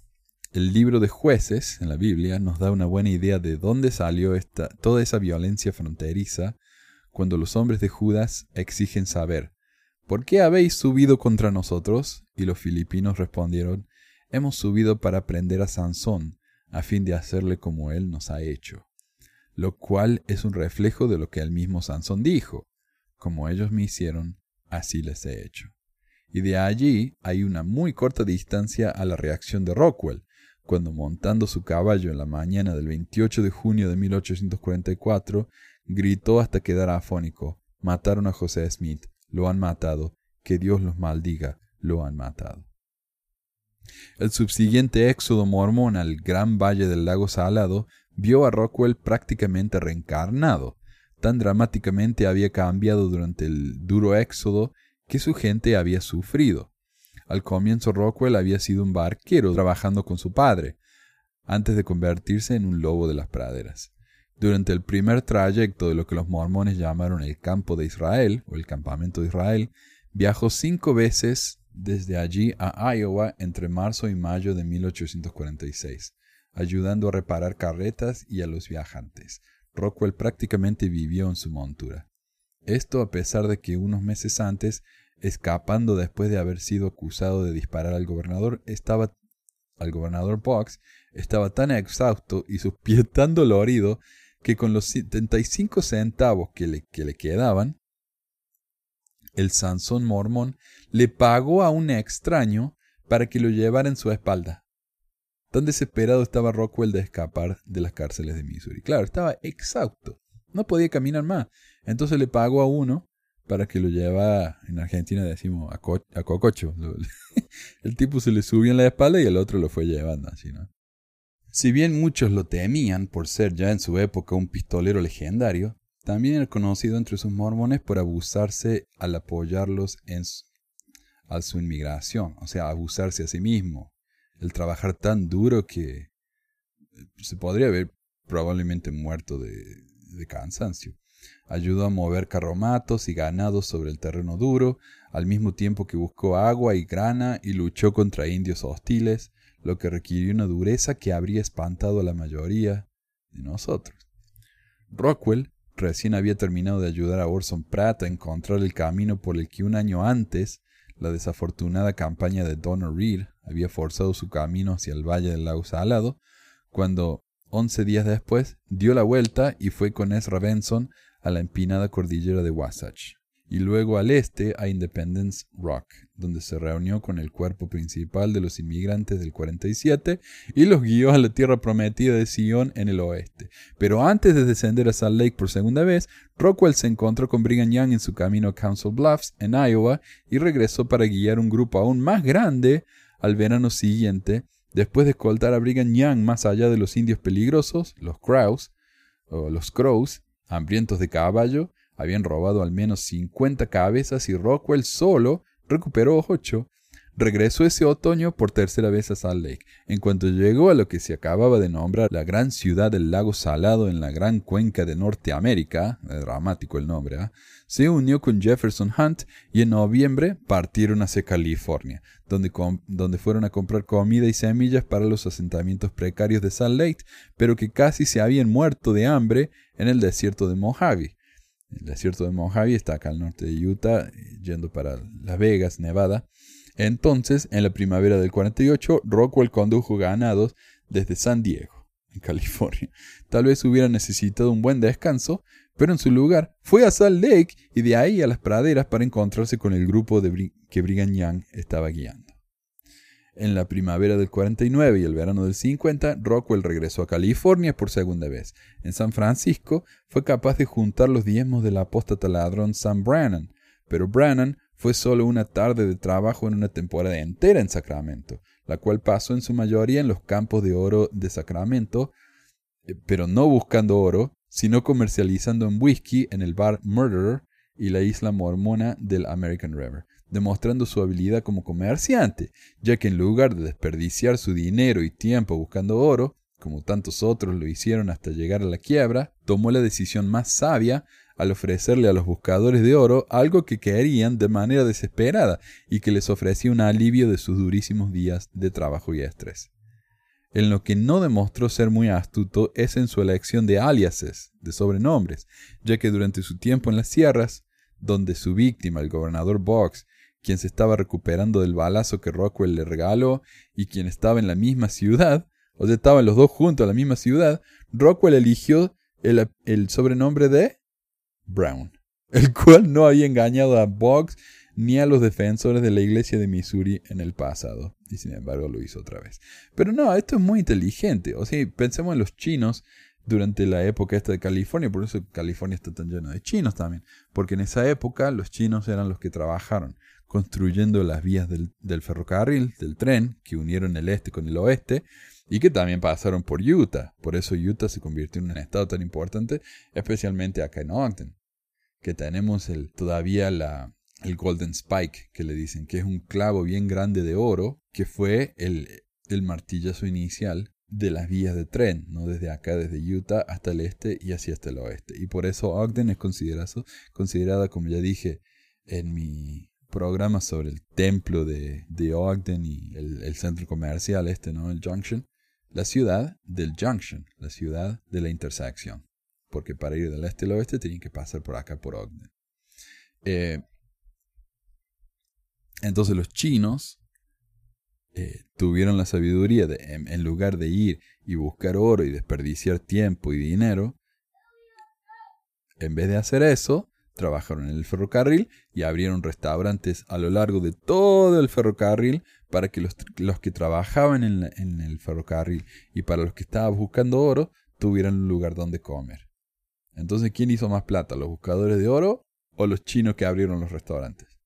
El libro de jueces en la Biblia nos da una buena idea de dónde salió toda esa violencia fronteriza cuando los hombres de Judas exigen saber, ¿por qué habéis subido contra nosotros? Y los filipinos respondieron, hemos subido para prender a Sansón, a fin de hacerle como él nos ha hecho. Lo cual es un reflejo de lo que el mismo Sansón dijo, como ellos me hicieron, así les he hecho. Y de allí hay una muy corta distancia a la reacción de Rockwell, cuando montando su caballo en la mañana del 28 de junio de 1844, gritó hasta quedar afónico, mataron a José Smith, lo han matado, que Dios los maldiga, lo han matado. El subsiguiente éxodo mormón al gran valle del lago Salado vio a Rockwell prácticamente reencarnado. Tan dramáticamente había cambiado durante el duro éxodo que su gente había sufrido. Al comienzo Rockwell había sido un barquero trabajando con su padre, antes de convertirse en un lobo de las praderas. Durante el primer trayecto de lo que los mormones llamaron el campo de Israel, o el campamento de Israel, viajó cinco veces desde allí a Iowa entre marzo y mayo de 1846, ayudando a reparar carretas y a los viajantes. Rockwell prácticamente vivió en su montura. Esto a pesar de que unos meses antes escapando después de haber sido acusado de disparar al gobernador, estaba al gobernador Box, estaba tan exhausto y sus pies tan doloridos que con los 75 centavos que le, que le quedaban, el Sansón mormón le pagó a un extraño para que lo llevara en su espalda. Tan desesperado estaba Rockwell de escapar de las cárceles de Missouri. Claro, estaba exhausto. No podía caminar más. Entonces le pagó a uno para que lo lleva, en Argentina decimos, a, cococho. el tipo se le subió en la espalda y el otro lo fue llevando así, ¿no? Si bien muchos lo temían por ser ya en su época un pistolero legendario, también era conocido entre sus mormones por abusarse al apoyarlos en su inmigración, o sea, abusarse a sí mismo, el trabajar tan duro que eh, se podría haber probablemente muerto de, de cansancio. Ayudó a mover carromatos y ganados sobre el terreno duro, al mismo tiempo que buscó agua y grana y luchó contra indios hostiles, lo que requirió una dureza que habría espantado a la mayoría de nosotros. Rockwell recién había terminado de ayudar a Orson Pratt a encontrar el camino por el que un año antes la desafortunada campaña de Donald Reed había forzado su camino hacia el valle del lago Salado, cuando, once días después, dio la vuelta y fue con Ezra Benson a la empinada cordillera de Wasatch, y luego al este a Independence Rock, donde se reunió con el cuerpo principal de los inmigrantes del 47 y los guió a la tierra prometida de Sion en el oeste. Pero antes de descender a Salt Lake por segunda vez, Rockwell se encontró con Brigham Young en su camino a Council Bluffs, en Iowa, y regresó para guiar un grupo aún más grande al verano siguiente, después de escoltar a Brigham Young más allá de los indios peligrosos, los Crows, o los Crows, hambrientos de caballo, habían robado al menos 50 cabezas y Rockwell solo recuperó ocho. Regresó ese otoño por tercera vez a Salt Lake. En cuanto llegó a lo que se acababa de nombrar la gran ciudad del lago Salado en la gran cuenca de Norteamérica, dramático el nombre, ¿ah? se unió con Jefferson Hunt y en noviembre partieron hacia California, donde, donde fueron a comprar comida y semillas para los asentamientos precarios de Salt Lake, pero que casi se habían muerto de hambre en el desierto de Mojave. El desierto de Mojave está acá al norte de Utah, yendo para Las Vegas, Nevada. Entonces, en la primavera del 48, Rockwell condujo ganados desde San Diego, en California. Tal vez hubiera necesitado un buen descanso, pero en su lugar fue a Salt Lake y de ahí a las praderas para encontrarse con el grupo de que Brigham Young estaba guiando. En la primavera del 49 y el verano del 50, Rockwell regresó a California por segunda vez. En San Francisco fue capaz de juntar los diezmos del apóstata ladrón Sam Brannan, pero Brannan fue solo una tarde de trabajo en una temporada entera en Sacramento, la cual pasó en su mayoría en los campos de oro de Sacramento, eh, pero no buscando oro, sino comercializando en whisky en el bar Murderer y la isla mormona del American River demostrando su habilidad como comerciante, ya que en lugar de desperdiciar su dinero y tiempo buscando oro, como tantos otros lo hicieron hasta llegar a la quiebra, tomó la decisión más sabia al ofrecerle a los buscadores de oro algo que querían de manera desesperada y que les ofrecía un alivio de sus durísimos días de trabajo y estrés. En lo que no demostró ser muy astuto es en su elección de aliases, de sobrenombres, ya que durante su tiempo en las sierras, donde su víctima, el gobernador Box, quien se estaba recuperando del balazo que Rockwell le regaló y quien estaba en la misma ciudad, o sea, estaban los dos juntos en la misma ciudad, Rockwell eligió el, sobrenombre de Brown, el cual no había engañado a Boggs ni a los defensores de la iglesia de Missouri en el pasado, y sin embargo lo hizo otra vez. Pero no, esto es muy inteligente, o sea, pensemos en los chinos durante la época esta de California, por eso California está tan lleno de chinos también, porque en esa época los chinos eran los que trabajaron construyendo las vías del, ferrocarril, del tren, que unieron el este con el oeste, y que también pasaron por Utah. Por eso Utah se convirtió en un estado tan importante, especialmente acá en Ogden, que tenemos todavía la, el Golden Spike, que le dicen, que es un clavo bien grande de oro, que fue el, el martillazo inicial de las vías de tren, ¿no? desde acá, desde Utah hasta el este y hacia hasta el oeste. Y por eso Ogden es considerado, considerada, como ya dije en mi programa sobre el templo de, de Ogden y el, centro comercial este, ¿no? El Junction. La ciudad del Junction, la ciudad de la intersección. Porque para ir del este al oeste tienen que pasar por acá, por Ogden. Eh, entonces los chinos eh, tuvieron la sabiduría de, en, lugar de ir y buscar oro y desperdiciar tiempo y dinero, en vez de hacer eso, trabajaron en el ferrocarril y abrieron restaurantes a lo largo de todo el ferrocarril para que los, que trabajaban en, en, el ferrocarril y para los que estaban buscando oro tuvieran un lugar donde comer. Entonces, ¿quién hizo más plata? ¿Los buscadores de oro o los chinos que abrieron los restaurantes?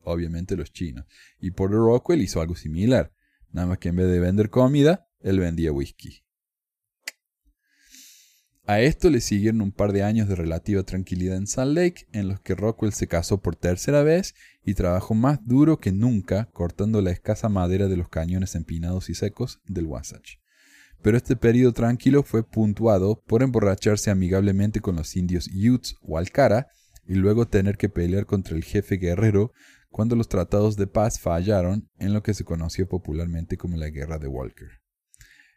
Obviamente los chinos. Y Porter Rockwell hizo algo similar. Nada más que en vez de vender comida, él vendía whisky. A esto le siguieron un par de años de relativa tranquilidad en Salt Lake, en los que Rockwell se casó por tercera vez y trabajó más duro que nunca cortando la escasa madera de los cañones empinados y secos del Wasatch. Pero este periodo tranquilo fue puntuado por emborracharse amigablemente con los indios Utes o Alcara y luego tener que pelear contra el jefe guerrero cuando los tratados de paz fallaron en lo que se conoció popularmente como la Guerra de Walker.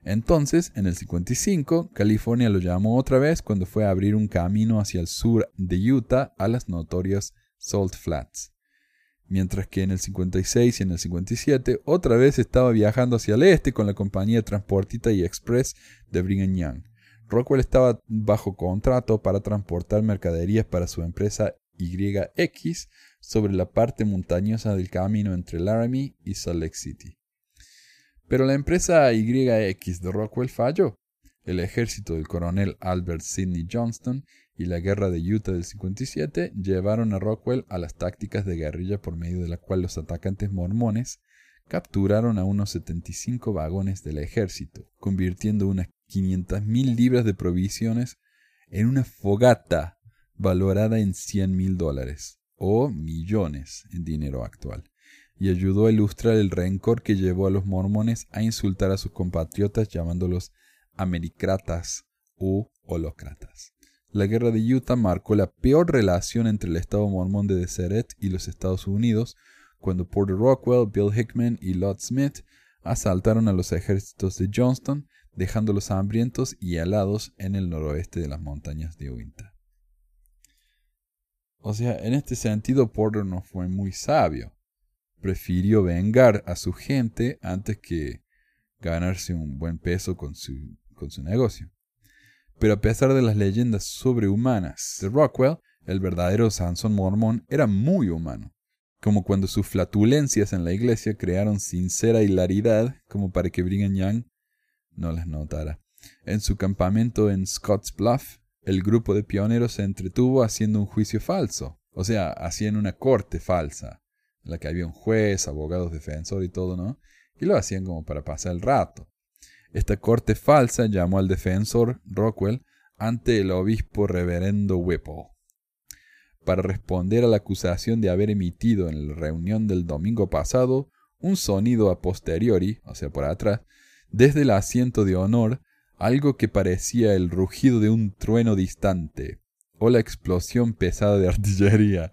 Entonces, en el 55, California lo llamó otra vez cuando fue a abrir un camino hacia el sur de Utah a las notorias Salt Flats. Mientras que en el 56 y en el 57 otra vez estaba viajando hacia el este con la compañía Transportita y Express de Brigham Young. Rockwell estaba bajo contrato para transportar mercaderías para su empresa YX sobre la parte montañosa del camino entre Laramie y Salt Lake City. Pero la empresa YX de Rockwell falló. El ejército del coronel Albert Sidney Johnston y la guerra de Utah del 57 llevaron a Rockwell a las tácticas de guerrilla por medio de la cual los atacantes mormones capturaron a unos 75 vagones del ejército, convirtiendo unas 500.000 libras de provisiones en una fogata valorada en 100 mil dólares o millones en dinero actual y ayudó a ilustrar el rencor que llevó a los mormones a insultar a sus compatriotas llamándolos americratas u holocratas. La guerra de Utah marcó la peor relación entre el Estado mormón de Deseret y los Estados Unidos cuando Porter Rockwell, Bill Hickman y Lott Smith asaltaron a los ejércitos de Johnston, dejándolos hambrientos y helados en el noroeste de las montañas de Uinta. O sea, en este sentido Porter no fue muy sabio. Prefirió vengar a su gente antes que ganarse un buen peso con su, con su negocio. Pero a pesar de las leyendas sobrehumanas de Rockwell, el verdadero Sansón mormón era muy humano, como cuando sus flatulencias en la iglesia crearon sincera hilaridad como para que Brigham Young no las notara. En su campamento en Scotts Bluff, el grupo de pioneros se entretuvo haciendo un juicio falso, o sea, hacían una corte falsa, en la que había un juez, abogados, defensor y todo, ¿no? Y lo hacían como para pasar el rato. Esta corte falsa llamó al defensor Rockwell ante el obispo reverendo Whipple para responder a la acusación de haber emitido en la reunión del domingo pasado un sonido a posteriori, o sea, por atrás, desde el asiento de honor, algo que parecía el rugido de un trueno distante, o la explosión pesada de artillería,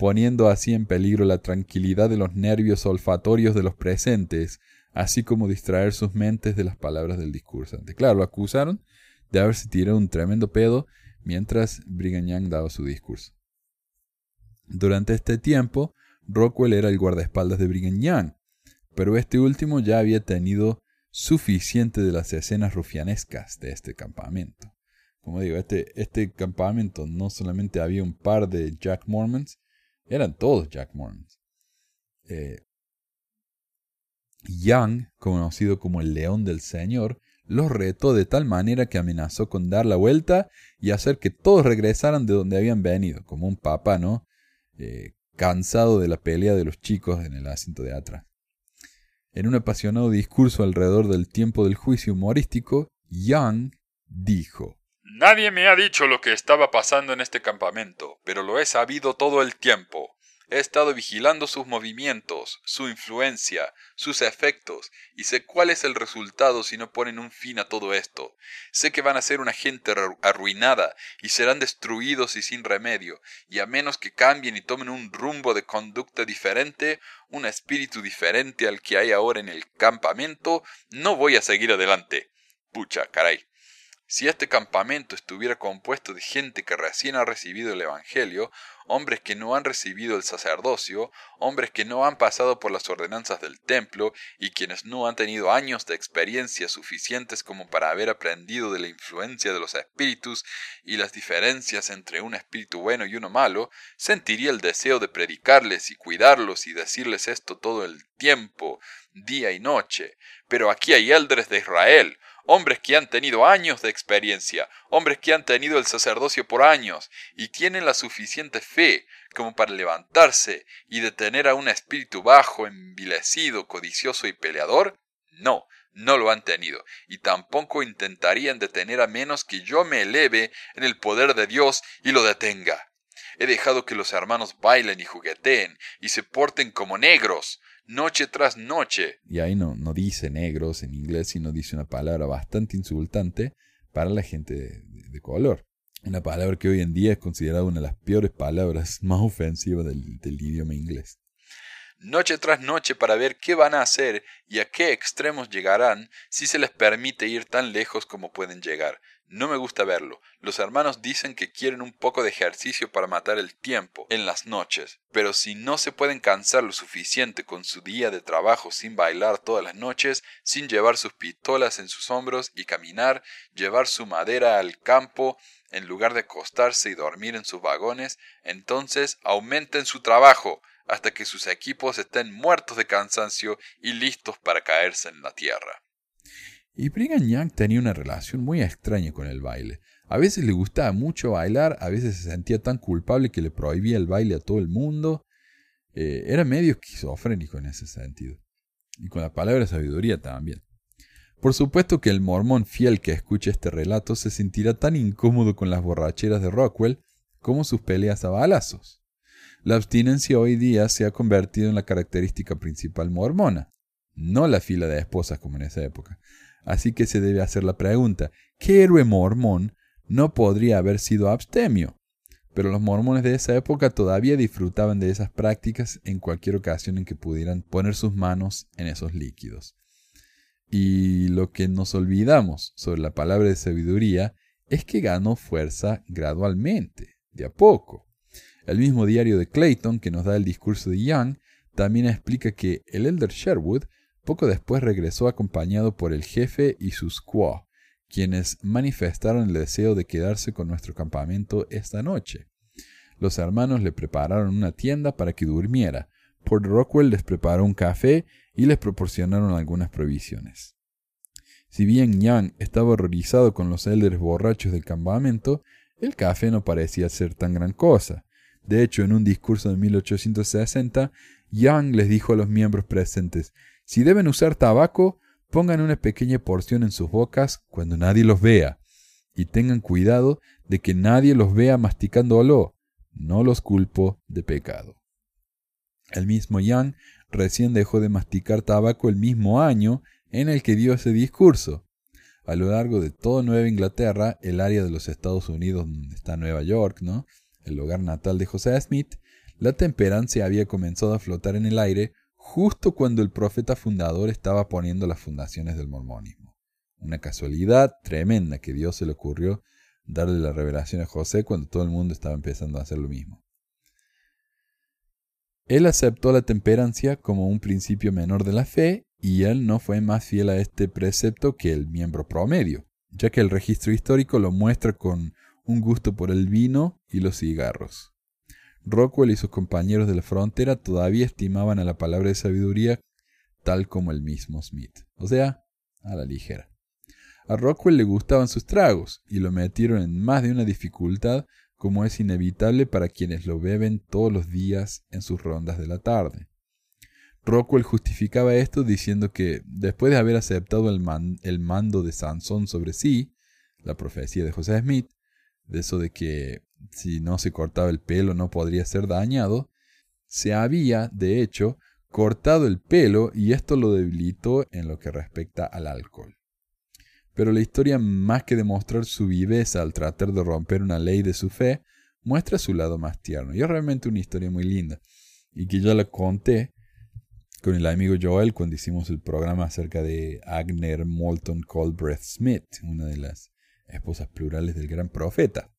poniendo así en peligro la tranquilidad de los nervios olfatorios de los presentes, así como distraer sus mentes de las palabras del discursante. Claro, lo acusaron de haberse tirado un tremendo pedo mientras Brigham Young daba su discurso. Durante este tiempo, Rockwell era el guardaespaldas de Brigham Young, pero este último ya había tenido suficiente de las escenas rufianescas de este campamento. Como digo, este, este campamento no solamente había un par de Jack Mormons, eran todos Jack Mormons. Eh, Young, conocido como el León del Señor, los retó de tal manera que amenazó con dar la vuelta y hacer que todos regresaran de donde habían venido, como un papá, ¿no? Eh, cansado de la pelea de los chicos en el asiento de atrás. En un apasionado discurso alrededor del tiempo del juicio humorístico, Young dijo Nadie me ha dicho lo que estaba pasando en este campamento, pero lo he sabido todo el tiempo. He estado vigilando sus movimientos, su influencia, sus efectos, y sé cuál es el resultado si no ponen un fin a todo esto. Sé que van a ser una gente arruinada y serán destruidos y sin remedio, y a menos que cambien y tomen un rumbo de conducta diferente, un espíritu diferente al que hay ahora en el campamento, no voy a seguir adelante. Pucha, caray. Si este campamento estuviera compuesto de gente que recién ha recibido el Evangelio, hombres que no han recibido el sacerdocio, hombres que no han pasado por las ordenanzas del templo y quienes no han tenido años de experiencia suficientes como para haber aprendido de la influencia de los espíritus y las diferencias entre un espíritu bueno y uno malo, sentiría el deseo de predicarles y cuidarlos y decirles esto todo el tiempo, día y noche. Pero aquí hay eldres de Israel, hombres que han tenido años de experiencia, hombres que han tenido el sacerdocio por años y tienen la suficiente fe como para levantarse y detener a un espíritu bajo, envilecido, codicioso y peleador? No, no lo han tenido, y tampoco intentarían detener a menos que yo me eleve en el poder de Dios y lo detenga. He dejado que los hermanos bailen y jugueteen y se porten como negros, noche tras noche. Y ahí no, no dice negros en inglés, sino dice una palabra bastante insultante para la gente de, color. Una palabra que hoy en día es considerada una de las peores palabras más ofensivas del, del idioma inglés noche tras noche para ver qué van a hacer y a qué extremos llegarán si se les permite ir tan lejos como pueden llegar, no me gusta verlo. Los hermanos dicen que quieren un poco de ejercicio para matar el tiempo en las noches, pero si no se pueden cansar lo suficiente con su día de trabajo sin bailar todas las noches, sin llevar sus pistolas en sus hombros y caminar, llevar su madera al campo, en lugar de acostarse y dormir en sus vagones, entonces aumenten su trabajo hasta que sus equipos estén muertos de cansancio y listos para caerse en la tierra. Y Brigham Young tenía una relación muy extraña con el baile. A veces le gustaba mucho bailar, a veces se sentía tan culpable que le prohibía el baile a todo el mundo. Eh, era medio esquizofrénico en ese sentido. Y con la palabra sabiduría también. Por supuesto que el mormón fiel que escuche este relato se sentirá tan incómodo con las borracheras de Rockwell como sus peleas a balazos. La abstinencia hoy día se ha convertido en la característica principal mormona, no la fila de esposas como en esa época. Así que se debe hacer la pregunta, ¿qué héroe mormón no podría haber sido abstemio? Pero los mormones de esa época todavía disfrutaban de esas prácticas en cualquier ocasión en que pudieran poner sus manos en esos líquidos. Y lo que nos olvidamos sobre la palabra de sabiduría es que ganó fuerza gradualmente, de a poco. El mismo diario de Clayton, que nos da el discurso de Young, también explica que el elder Sherwood poco después regresó acompañado por el jefe y sus squaw, quienes manifestaron el deseo de quedarse con nuestro campamento esta noche. Los hermanos le prepararon una tienda para que durmiera. Port Rockwell les preparó un café y les proporcionaron algunas provisiones. Si bien Young estaba horrorizado con los elders borrachos del campamento, el café no parecía ser tan gran cosa. De hecho, en un discurso de 1860, Young les dijo a los miembros presentes, si deben usar tabaco, pongan una pequeña porción en sus bocas cuando nadie los vea, y tengan cuidado de que nadie los vea masticándolo. No los culpo de pecado. El mismo Young recién dejó de masticar tabaco el mismo año en el que dio ese discurso. A lo largo de toda Nueva Inglaterra, el área de los Estados Unidos donde está Nueva York, ¿no? el hogar natal de José Smith, la temperancia había comenzado a flotar en el aire justo cuando el profeta fundador estaba poniendo las fundaciones del mormonismo. Una casualidad tremenda que Dios se le ocurrió darle la revelación a José cuando todo el mundo estaba empezando a hacer lo mismo. Él aceptó la temperancia como un principio menor de la fe y él no fue más fiel a este precepto que el miembro promedio, ya que el registro histórico lo muestra con un gusto por el vino y los cigarros. Rockwell y sus compañeros de la frontera todavía estimaban a la palabra de sabiduría tal como el mismo Smith, o sea, a la ligera. A Rockwell le gustaban sus tragos y lo metieron en más de una dificultad como es inevitable para quienes lo beben todos los días en sus rondas de la tarde. Rockwell justificaba esto diciendo que, después de haber aceptado el, el mando de Sansón sobre sí, la profecía de José Smith, de eso de que si no se cortaba el pelo no podría ser dañado, se había, de hecho, cortado el pelo y esto lo debilitó en lo que respecta al alcohol. Pero la historia, más que demostrar su viveza al tratar de romper una ley de su fe, muestra su lado más tierno. Y es realmente una historia muy linda. Y que yo la conté con el amigo Joel cuando hicimos el programa acerca de Agner Moulton Colbreth Smith, una de las esposas plurales del gran profeta.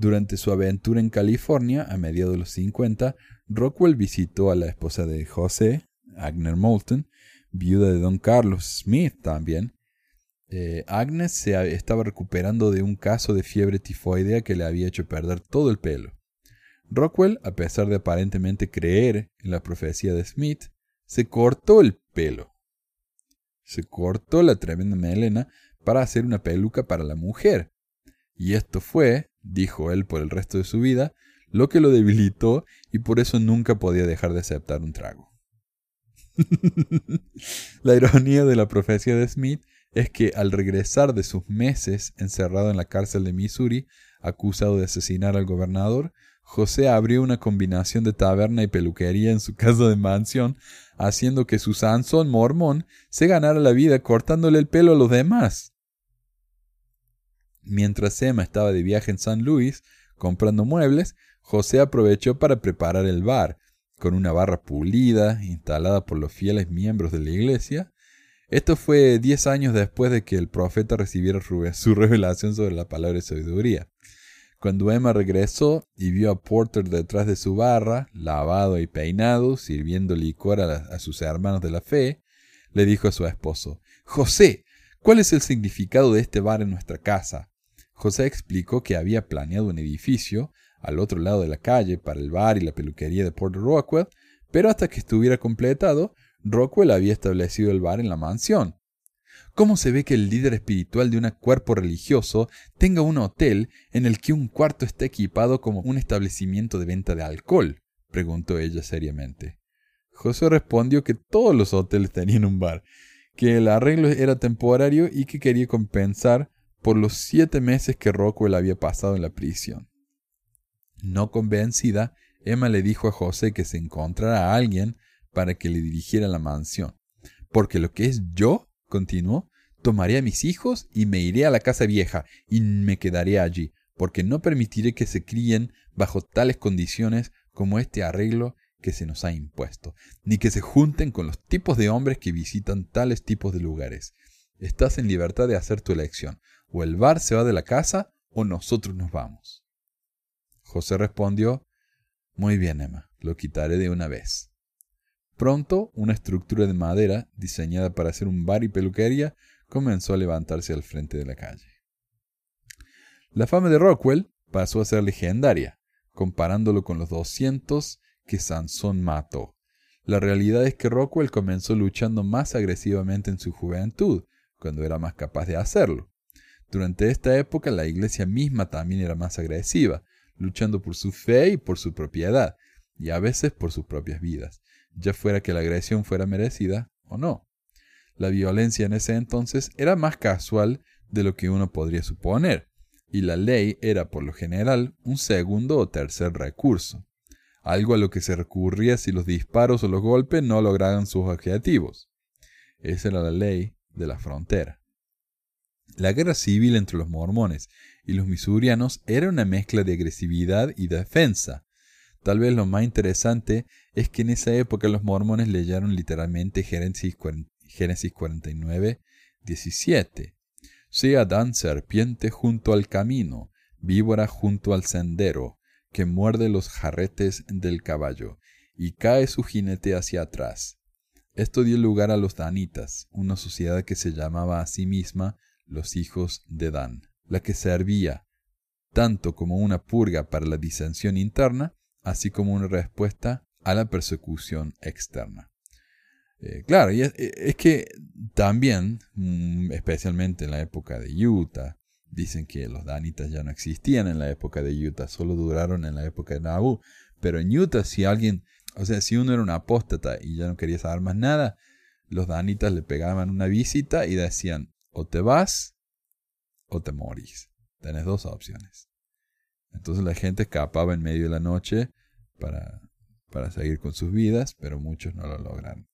Durante su aventura en California, a mediados de los 50, Rockwell visitó a la esposa de José, Agner Moulton, viuda de don Carlos Smith también. Eh, Agnes se estaba recuperando de un caso de fiebre tifoidea que le había hecho perder todo el pelo. Rockwell, a pesar de aparentemente creer en la profecía de Smith, se cortó el pelo. Se cortó la tremenda melena para hacer una peluca para la mujer. Y esto fue, dijo él por el resto de su vida, lo que lo debilitó y por eso nunca podía dejar de aceptar un trago. la ironía de la profecía de Smith es que al regresar de sus meses encerrado en la cárcel de Missouri, acusado de asesinar al gobernador, José abrió una combinación de taberna y peluquería en su casa de mansión, haciendo que su Sansón mormón se ganara la vida cortándole el pelo a los demás. Mientras Emma estaba de viaje en San Luis comprando muebles, José aprovechó para preparar el bar, con una barra pulida instalada por los fieles miembros de la iglesia. Esto fue diez años después de que el profeta recibiera su revelación sobre la palabra de sabiduría. Cuando Emma regresó y vio a Porter detrás de su barra, lavado y peinado, sirviendo licor a, a sus hermanos de la fe, le dijo a su esposo, José, ¿cuál es el significado de este bar en nuestra casa? José explicó que había planeado un edificio al otro lado de la calle para el bar y la peluquería de Port Rockwell, pero hasta que estuviera completado, Rockwell había establecido el bar en la mansión. ¿Cómo se ve que el líder espiritual de un cuerpo religioso tenga un hotel en el que un cuarto está equipado como un establecimiento de venta de alcohol? preguntó ella seriamente. José respondió que todos los hoteles tenían un bar, que el arreglo era temporario y que quería compensar por los siete meses que Rockwell había pasado en la prisión. No convencida, Emma le dijo a José que se encontrara a alguien para que le dirigiera la mansión. Porque lo que es yo, continuó, tomaré a mis hijos y me iré a la casa vieja y me quedaré allí, porque no permitiré que se críen bajo tales condiciones como este arreglo que se nos ha impuesto, ni que se junten con los tipos de hombres que visitan tales tipos de lugares. Estás en libertad de hacer tu elección. O el bar se va de la casa o nosotros nos vamos. José respondió, Muy bien, Emma, lo quitaré de una vez. Pronto, una estructura de madera, diseñada para hacer un bar y peluquería, comenzó a levantarse al frente de la calle. La fama de Rockwell pasó a ser legendaria, comparándolo con los 200 que Sansón mató. La realidad es que Rockwell comenzó luchando más agresivamente en su juventud, cuando era más capaz de hacerlo. Durante esta época la iglesia misma también era más agresiva, luchando por su fe y por su propiedad, y a veces por sus propias vidas, ya fuera que la agresión fuera merecida o no. La violencia en ese entonces era más casual de lo que uno podría suponer, y la ley era por lo general un segundo o tercer recurso, algo a lo que se recurría si los disparos o los golpes no lograban sus objetivos. Esa era la ley de la frontera. La guerra civil entre los mormones y los misurianos era una mezcla de agresividad y defensa. Tal vez lo más interesante es que en esa época los mormones leyeron literalmente Génesis, 49, 17. Sea Dan serpiente junto al camino, víbora junto al sendero, que muerde los jarretes del caballo, y cae su jinete hacia atrás. Esto dio lugar a los danitas, una sociedad que se llamaba a sí misma los hijos de Dan, la que servía tanto como una purga para la disensión interna, así como una respuesta a la persecución externa. Eh, claro, y es, que también, mm, especialmente en la época de Utah, dicen que los danitas ya no existían en la época de Utah, solo duraron en la época de Nabu. Pero en Utah, si alguien, o sea, si uno era un apóstata y ya no quería saber más nada, los danitas le pegaban una visita y decían, o te vas o te morís. Tenés dos opciones. Entonces la gente escapaba en medio de la noche para, para seguir con sus vidas, pero muchos no lo lograron.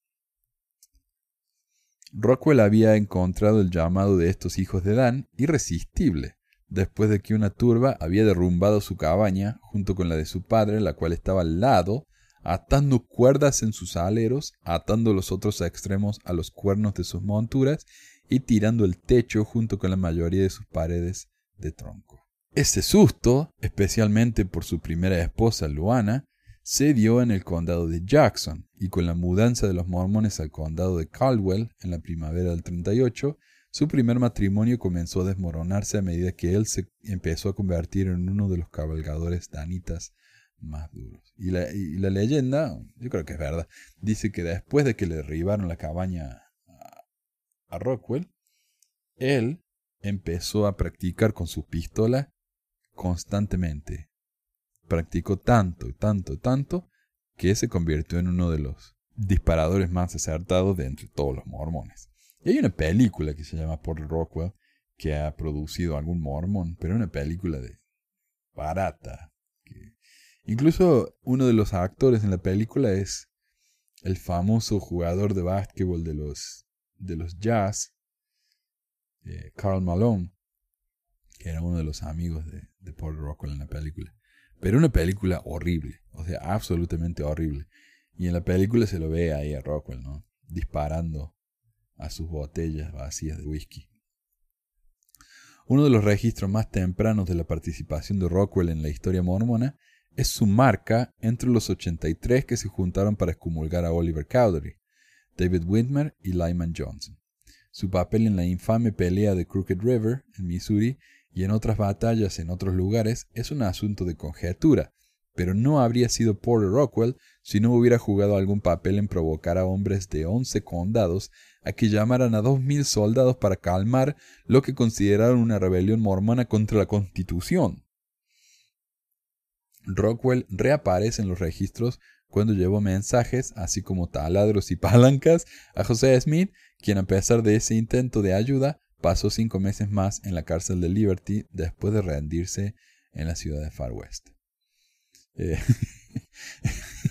Rockwell había encontrado el llamado de estos hijos de Dan irresistible, después de que una turba había derrumbado su cabaña junto con la de su padre, la cual estaba al lado, atando cuerdas en sus aleros, atando los otros extremos a los cuernos de sus monturas y tirando el techo junto con la mayoría de sus paredes de tronco. Este susto, especialmente por su primera esposa Luana, se dio en el condado de Jackson, y con la mudanza de los mormones al condado de Caldwell en la primavera del 38, su primer matrimonio comenzó a desmoronarse a medida que él se empezó a convertir en uno de los cabalgadores danitas más duros. Y la, leyenda, yo creo que es verdad, dice que después de que le derribaron la cabaña a Rockwell, él empezó a practicar con su pistola constantemente. Practicó tanto, tanto, tanto, que se convirtió en uno de los disparadores más acertados de entre todos los mormones. Y hay una película que se llama Port Rockwell que ha producido algún mormón, pero una película de barata. Incluso uno de los actores en la película es el famoso jugador de básquetbol de los de los jazz, Carl Malone, que era uno de los amigos de, de Paul Rockwell en la película. Pero una película horrible, o sea, absolutamente horrible. Y en la película se lo ve ahí a Rockwell, ¿no? Disparando a sus botellas vacías de whisky. Uno de los registros más tempranos de la participación de Rockwell en la historia mormona es su marca entre los 83 que se juntaron para excomulgar a Oliver Cowdery. David Whitmer y Lyman Johnson. Su papel en la infame pelea de Crooked River, en Missouri, y en otras batallas en otros lugares es un asunto de conjetura, pero no habría sido Porter Rockwell si no hubiera jugado algún papel en provocar a hombres de once condados a que llamaran a dos mil soldados para calmar lo que consideraron una rebelión mormona contra la Constitución. Rockwell reaparece en los registros cuando llevó mensajes, así como taladros y palancas, a José Smith, quien a pesar de ese intento de ayuda, pasó cinco meses más en la cárcel de Liberty después de rendirse en la ciudad de Far West. Eh,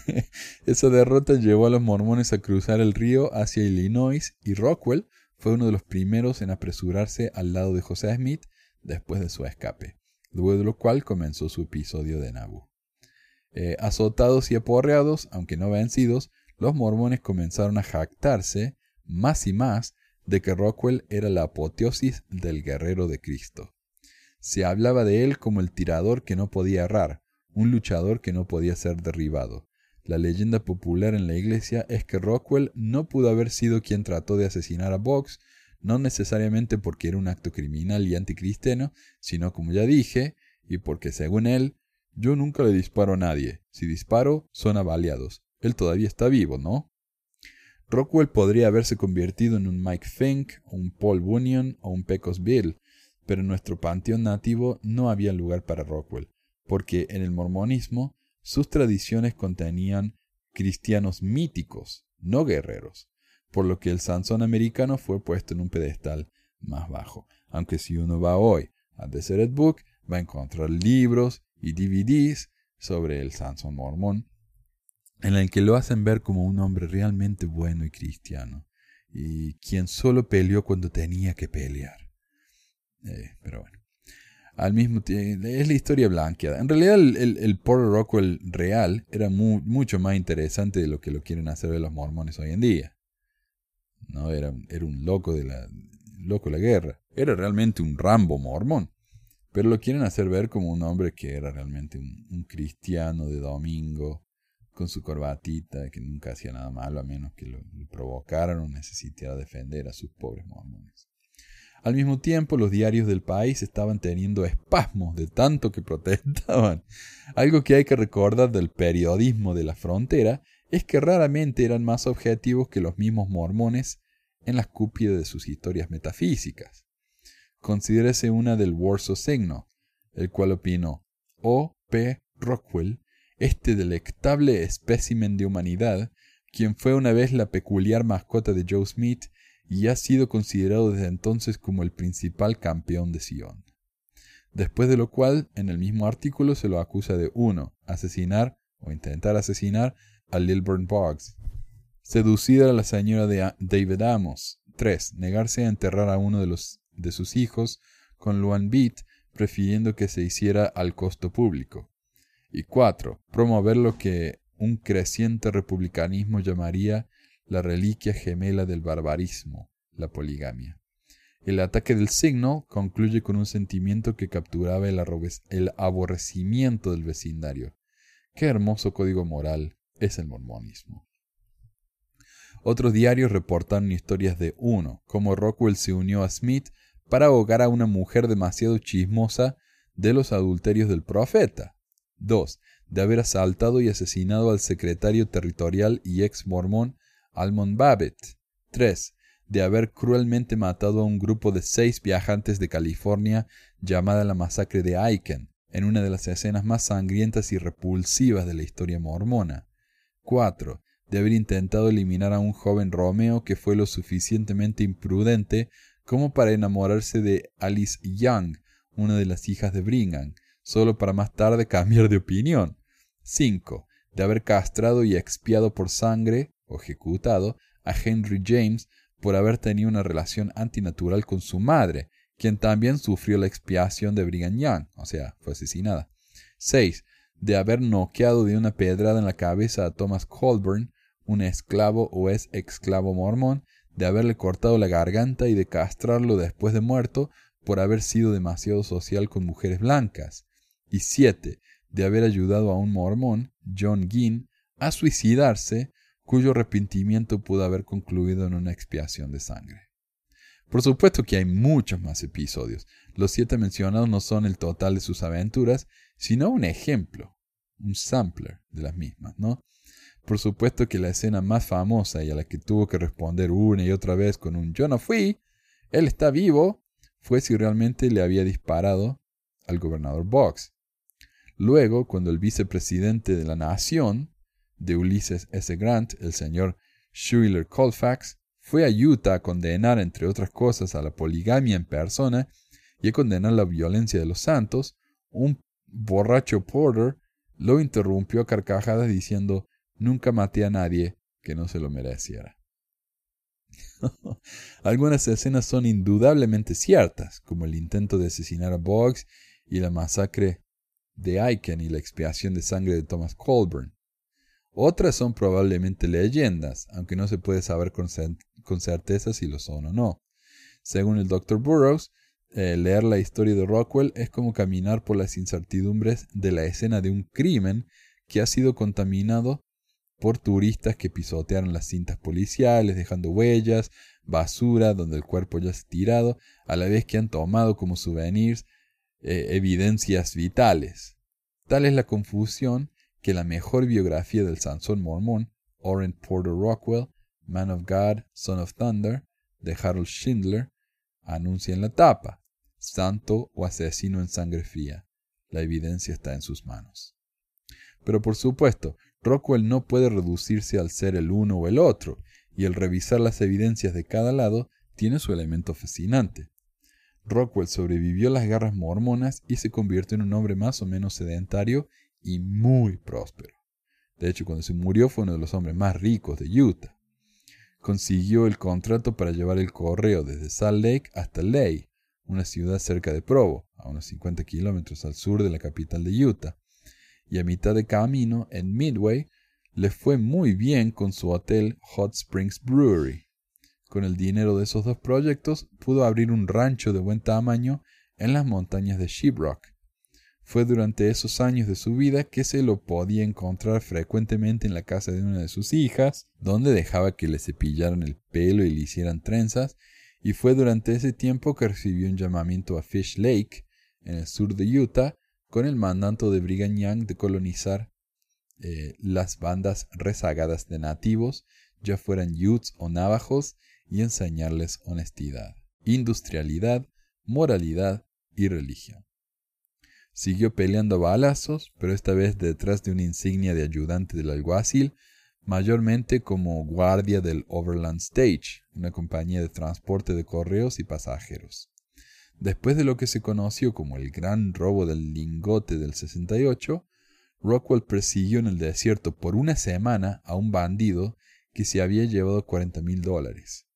esa derrota llevó a los mormones a cruzar el río hacia Illinois y Rockwell fue uno de los primeros en apresurarse al lado de José Smith después de su escape, luego de lo cual comenzó su episodio de Nauvoo. Eh, azotados y aporreados, aunque no vencidos, los mormones comenzaron a jactarse más y más de que Rockwell era la apoteosis del guerrero de Cristo. Se hablaba de él como el tirador que no podía errar, un luchador que no podía ser derribado. La leyenda popular en la iglesia es que Rockwell no pudo haber sido quien trató de asesinar a Box, no necesariamente porque era un acto criminal y anticristiano, sino como ya dije, y porque según él, yo nunca le disparo a nadie. Si disparo, son avaliados. Él todavía está vivo, ¿no? Rockwell podría haberse convertido en un Mike Fink, un Paul Bunyan o un Pecos Bill, pero en nuestro panteón nativo no había lugar para Rockwell, porque en el mormonismo sus tradiciones contenían cristianos míticos, no guerreros, por lo que el Sansón americano fue puesto en un pedestal más bajo. Aunque si uno va hoy a Desert Book, va a encontrar libros y DVDs sobre el Sansón mormón, en el que lo hacen ver como un hombre realmente bueno y cristiano, y quien solo peleó cuando tenía que pelear. Eh, pero bueno. Al mismo tiempo, es la historia blanqueada. En realidad, el, el, Porter Rockwell real era mucho más interesante de lo que lo quieren hacer de los mormones hoy en día. No era, era un loco de la loco de la guerra. Era realmente un Rambo mormón. Pero lo quieren hacer ver como un hombre que era realmente un cristiano de domingo, con su corbatita, que nunca hacía nada malo a menos que lo, provocaran o necesitara defender a sus pobres mormones. Al mismo tiempo, los diarios del país estaban teniendo espasmos de tanto que protestaban. Algo que hay que recordar del periodismo de la frontera es que raramente eran más objetivos que los mismos mormones en las cúpidas de sus historias metafísicas. Considérese una del Warsaw Signo, el cual opinó O. P. Rockwell este delectable espécimen de humanidad, quien fue una vez la peculiar mascota de Joe Smith y ha sido considerado desde entonces como el principal campeón de Sion. Después de lo cual, en el mismo artículo se lo acusa de 1. Asesinar o intentar asesinar a Lilburn Boggs. Seducir a la señora de David Amos. 3. Negarse a enterrar a uno de, los, de sus hijos con Luan Beat, prefiriendo que se hiciera al costo público. Y cuatro, promover lo que un creciente republicanismo llamaría la reliquia gemela del barbarismo, la poligamia. El ataque del signo concluye con un sentimiento que capturaba el, el aborrecimiento del vecindario. Qué hermoso código moral es el mormonismo. Otros diarios reportaron historias de uno, cómo Rockwell se unió a Smith para ahogar a una mujer demasiado chismosa de los adulterios del profeta. 2. De haber asaltado y asesinado al secretario territorial y ex mormón Almond Babbitt. 3. De haber cruelmente matado a un grupo de seis viajantes de California llamada la masacre de Aiken, en una de las escenas más sangrientas y repulsivas de la historia mormona. 4. De haber intentado eliminar a un joven Romeo que fue lo suficientemente imprudente como para enamorarse de Alice Young, una de las hijas de Brigham, solo para más tarde cambiar de opinión. 5. De haber castrado y expiado por sangre, o ejecutado, a Henry James por haber tenido una relación antinatural con su madre, quien también sufrió la expiación de Brigham Young, o sea, fue asesinada. 6. De haber noqueado de una pedrada en la cabeza a Thomas Colburn, un esclavo o ex esclavo mormón, de haberle cortado la garganta y de castrarlo después de muerto por haber sido demasiado social con mujeres blancas y siete, de haber ayudado a un mormón, John Ginn, a suicidarse, cuyo arrepentimiento pudo haber concluido en una expiación de sangre. Por supuesto que hay muchos más episodios. Los siete mencionados no son el total de sus aventuras, sino un ejemplo, un sampler de las mismas, ¿no? Por supuesto que la escena más famosa y a la que tuvo que responder una y otra vez con un yo no fui, él está vivo, fue si realmente le había disparado al gobernador Box. Luego, cuando el vicepresidente de la nación, de Ulises S. Grant, el señor Schuyler Colfax, fue a Utah a condenar, entre otras cosas, a la poligamia en persona y a condenar la violencia de los santos, un borracho Porter lo interrumpió a carcajadas diciendo Nunca maté a nadie que no se lo mereciera. Algunas escenas son indudablemente ciertas, como el intento de asesinar a Boggs y la masacre de Aiken y la expiación de sangre de Thomas Colburn. Otras son probablemente leyendas, aunque no se puede saber con, certeza si lo son o no. Según el Dr. Burroughs, eh, leer la historia de Rockwell es como caminar por las incertidumbres de la escena de un crimen que ha sido contaminado por turistas que pisotearon las cintas policiales, dejando huellas, basura donde el cuerpo ya ha tirado, a la vez que han tomado como souvenirs eh, evidencias vitales. Tal es la confusión que la mejor biografía del Sansón mormón, Orrin Porter Rockwell, Man of God, Son of Thunder, de Harold Schindler, anuncia en la tapa, santo o asesino en sangre fría. La evidencia está en sus manos. Pero por supuesto, Rockwell no puede reducirse al ser el uno o el otro, y el revisar las evidencias de cada lado tiene su elemento fascinante. Rockwell sobrevivió a las guerras mormonas y se convirtió en un hombre más o menos sedentario y muy próspero. De hecho, cuando se murió fue uno de los hombres más ricos de Utah. Consiguió el contrato para llevar el correo desde Salt Lake hasta Ley, una ciudad cerca de Provo, a unos 50 kilómetros al sur de la capital de Utah. Y a mitad de camino, en Midway, le fue muy bien con su hotel Hot Springs Brewery. Con el dinero de esos dos proyectos pudo abrir un rancho de buen tamaño en las montañas de Sheeprock. Fue durante esos años de su vida que se lo podía encontrar frecuentemente en la casa de una de sus hijas, donde dejaba que le cepillaran el pelo y le hicieran trenzas, y fue durante ese tiempo que recibió un llamamiento a Fish Lake, en el sur de Utah, con el mandato de Brigham Young de colonizar eh, las bandas rezagadas de nativos, ya fueran Utes o Navajos, y enseñarles honestidad, industrialidad, moralidad y religión. Siguió peleando balazos, pero esta vez detrás de una insignia de ayudante del alguacil, mayormente como guardia del Overland Stage, una compañía de transporte de correos y pasajeros. Después de lo que se conoció como el gran robo del lingote del 68, Rockwell persiguió en el desierto por una semana a un bandido que se había llevado 40 mil dólares.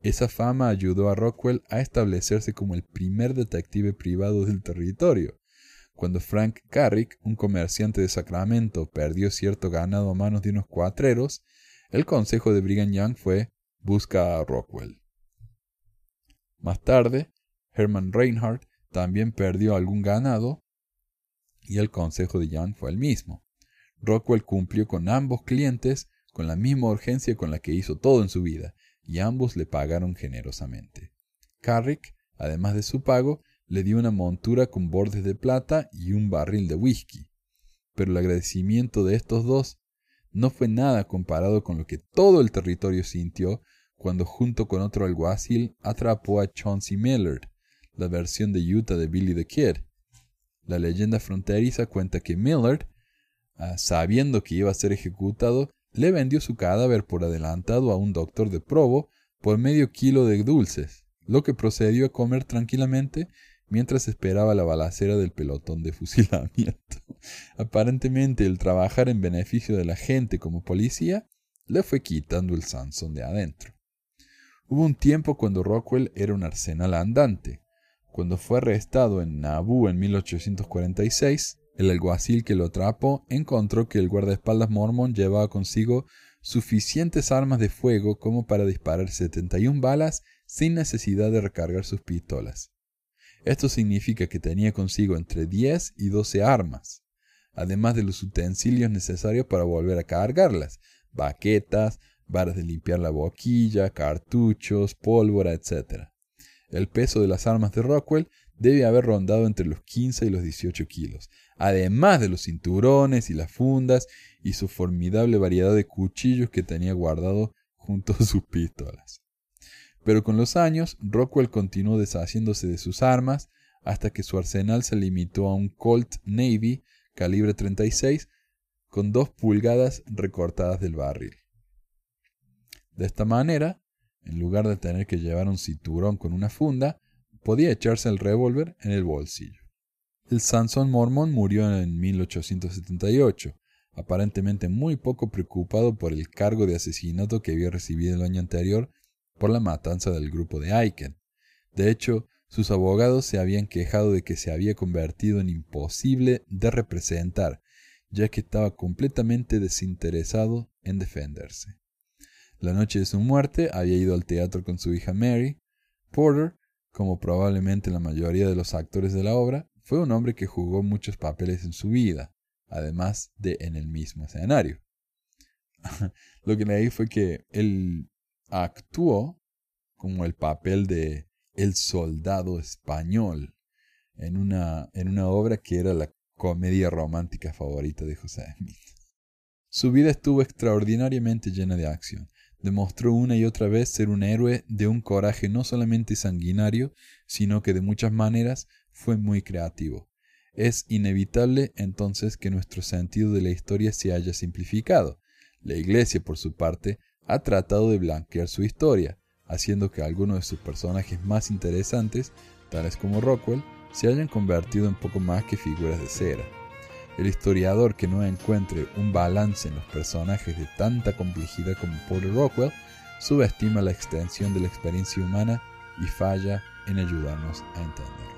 Esa fama ayudó a Rockwell a establecerse como el primer detective privado del territorio. Cuando Frank Carrick, un comerciante de Sacramento, perdió cierto ganado a manos de unos cuatreros, el consejo de Brigham Young fue busca a Rockwell. Más tarde, Herman Reinhardt también perdió algún ganado y el consejo de Young fue el mismo. Rockwell cumplió con ambos clientes con la misma urgencia con la que hizo todo en su vida, y ambos le pagaron generosamente. Carrick, además de su pago, le dio una montura con bordes de plata y un barril de whisky. Pero el agradecimiento de estos dos no fue nada comparado con lo que todo el territorio sintió cuando junto con otro alguacil atrapó a Chauncey Millard, la versión de Utah de Billy the Kid, la leyenda fronteriza cuenta que Millard, ah, sabiendo que iba a ser ejecutado, le vendió su cadáver por adelantado a un doctor de probo por medio kilo de dulces, lo que procedió a comer tranquilamente mientras esperaba la balacera del pelotón de fusilamiento. Aparentemente el trabajar en beneficio de la gente como policía le fue quitando el Sansón de adentro. Hubo un tiempo cuando Rockwell era un arsenal andante, cuando fue arrestado en Nauvoo en 1846, el alguacil que lo atrapó encontró que el guardaespaldas mormón llevaba consigo suficientes armas de fuego como para disparar 71 balas sin necesidad de recargar sus pistolas. Esto significa que tenía consigo entre 10 y 12 armas, además de los utensilios necesarios para volver a cargarlas, baquetas, varas de limpiar la boquilla, cartuchos, pólvora, etc. El peso de las armas de Rockwell debe haber rondado entre los 15 y los 18 kilos, además de los cinturones y las fundas y su formidable variedad de cuchillos que tenía guardado junto a sus pistolas. Pero con los años, Rockwell continuó deshaciéndose de sus armas hasta que su arsenal se limitó a un Colt Navy calibre 36 con dos pulgadas recortadas del barril. De esta manera, en lugar de tener que llevar un cinturón con una funda, podía echarse el revólver en el bolsillo. El Sansón Mormón murió en 1878, aparentemente muy poco preocupado por el cargo de asesinato que había recibido el año anterior por la matanza del grupo de Aiken. De hecho, sus abogados se habían quejado de que se había convertido en imposible de representar, ya que estaba completamente desinteresado en defenderse. La noche de su muerte había ido al teatro con su hija Mary. Porter como probablemente la mayoría de los actores de la obra, fue un hombre que jugó muchos papeles en su vida, además de en el mismo escenario. Lo que leí fue que él actuó como el papel de el soldado español en una, en una obra que era la comedia romántica favorita de José Smith. Su vida estuvo extraordinariamente llena de acción. Demostró una y otra vez ser un héroe de un coraje no solamente sanguinario, sino que de muchas maneras fue muy creativo. Es inevitable entonces que nuestro sentido de la historia se haya simplificado. La Iglesia, por su parte, ha tratado de blanquear su historia, haciendo que algunos de sus personajes más interesantes, tales como Rockwell, se hayan convertido en poco más que figuras de cera. El historiador que no encuentre un balance en los personajes de tanta complejidad como Porter Rockwell subestima la extensión de la experiencia humana y falla en ayudarnos a entenderlo.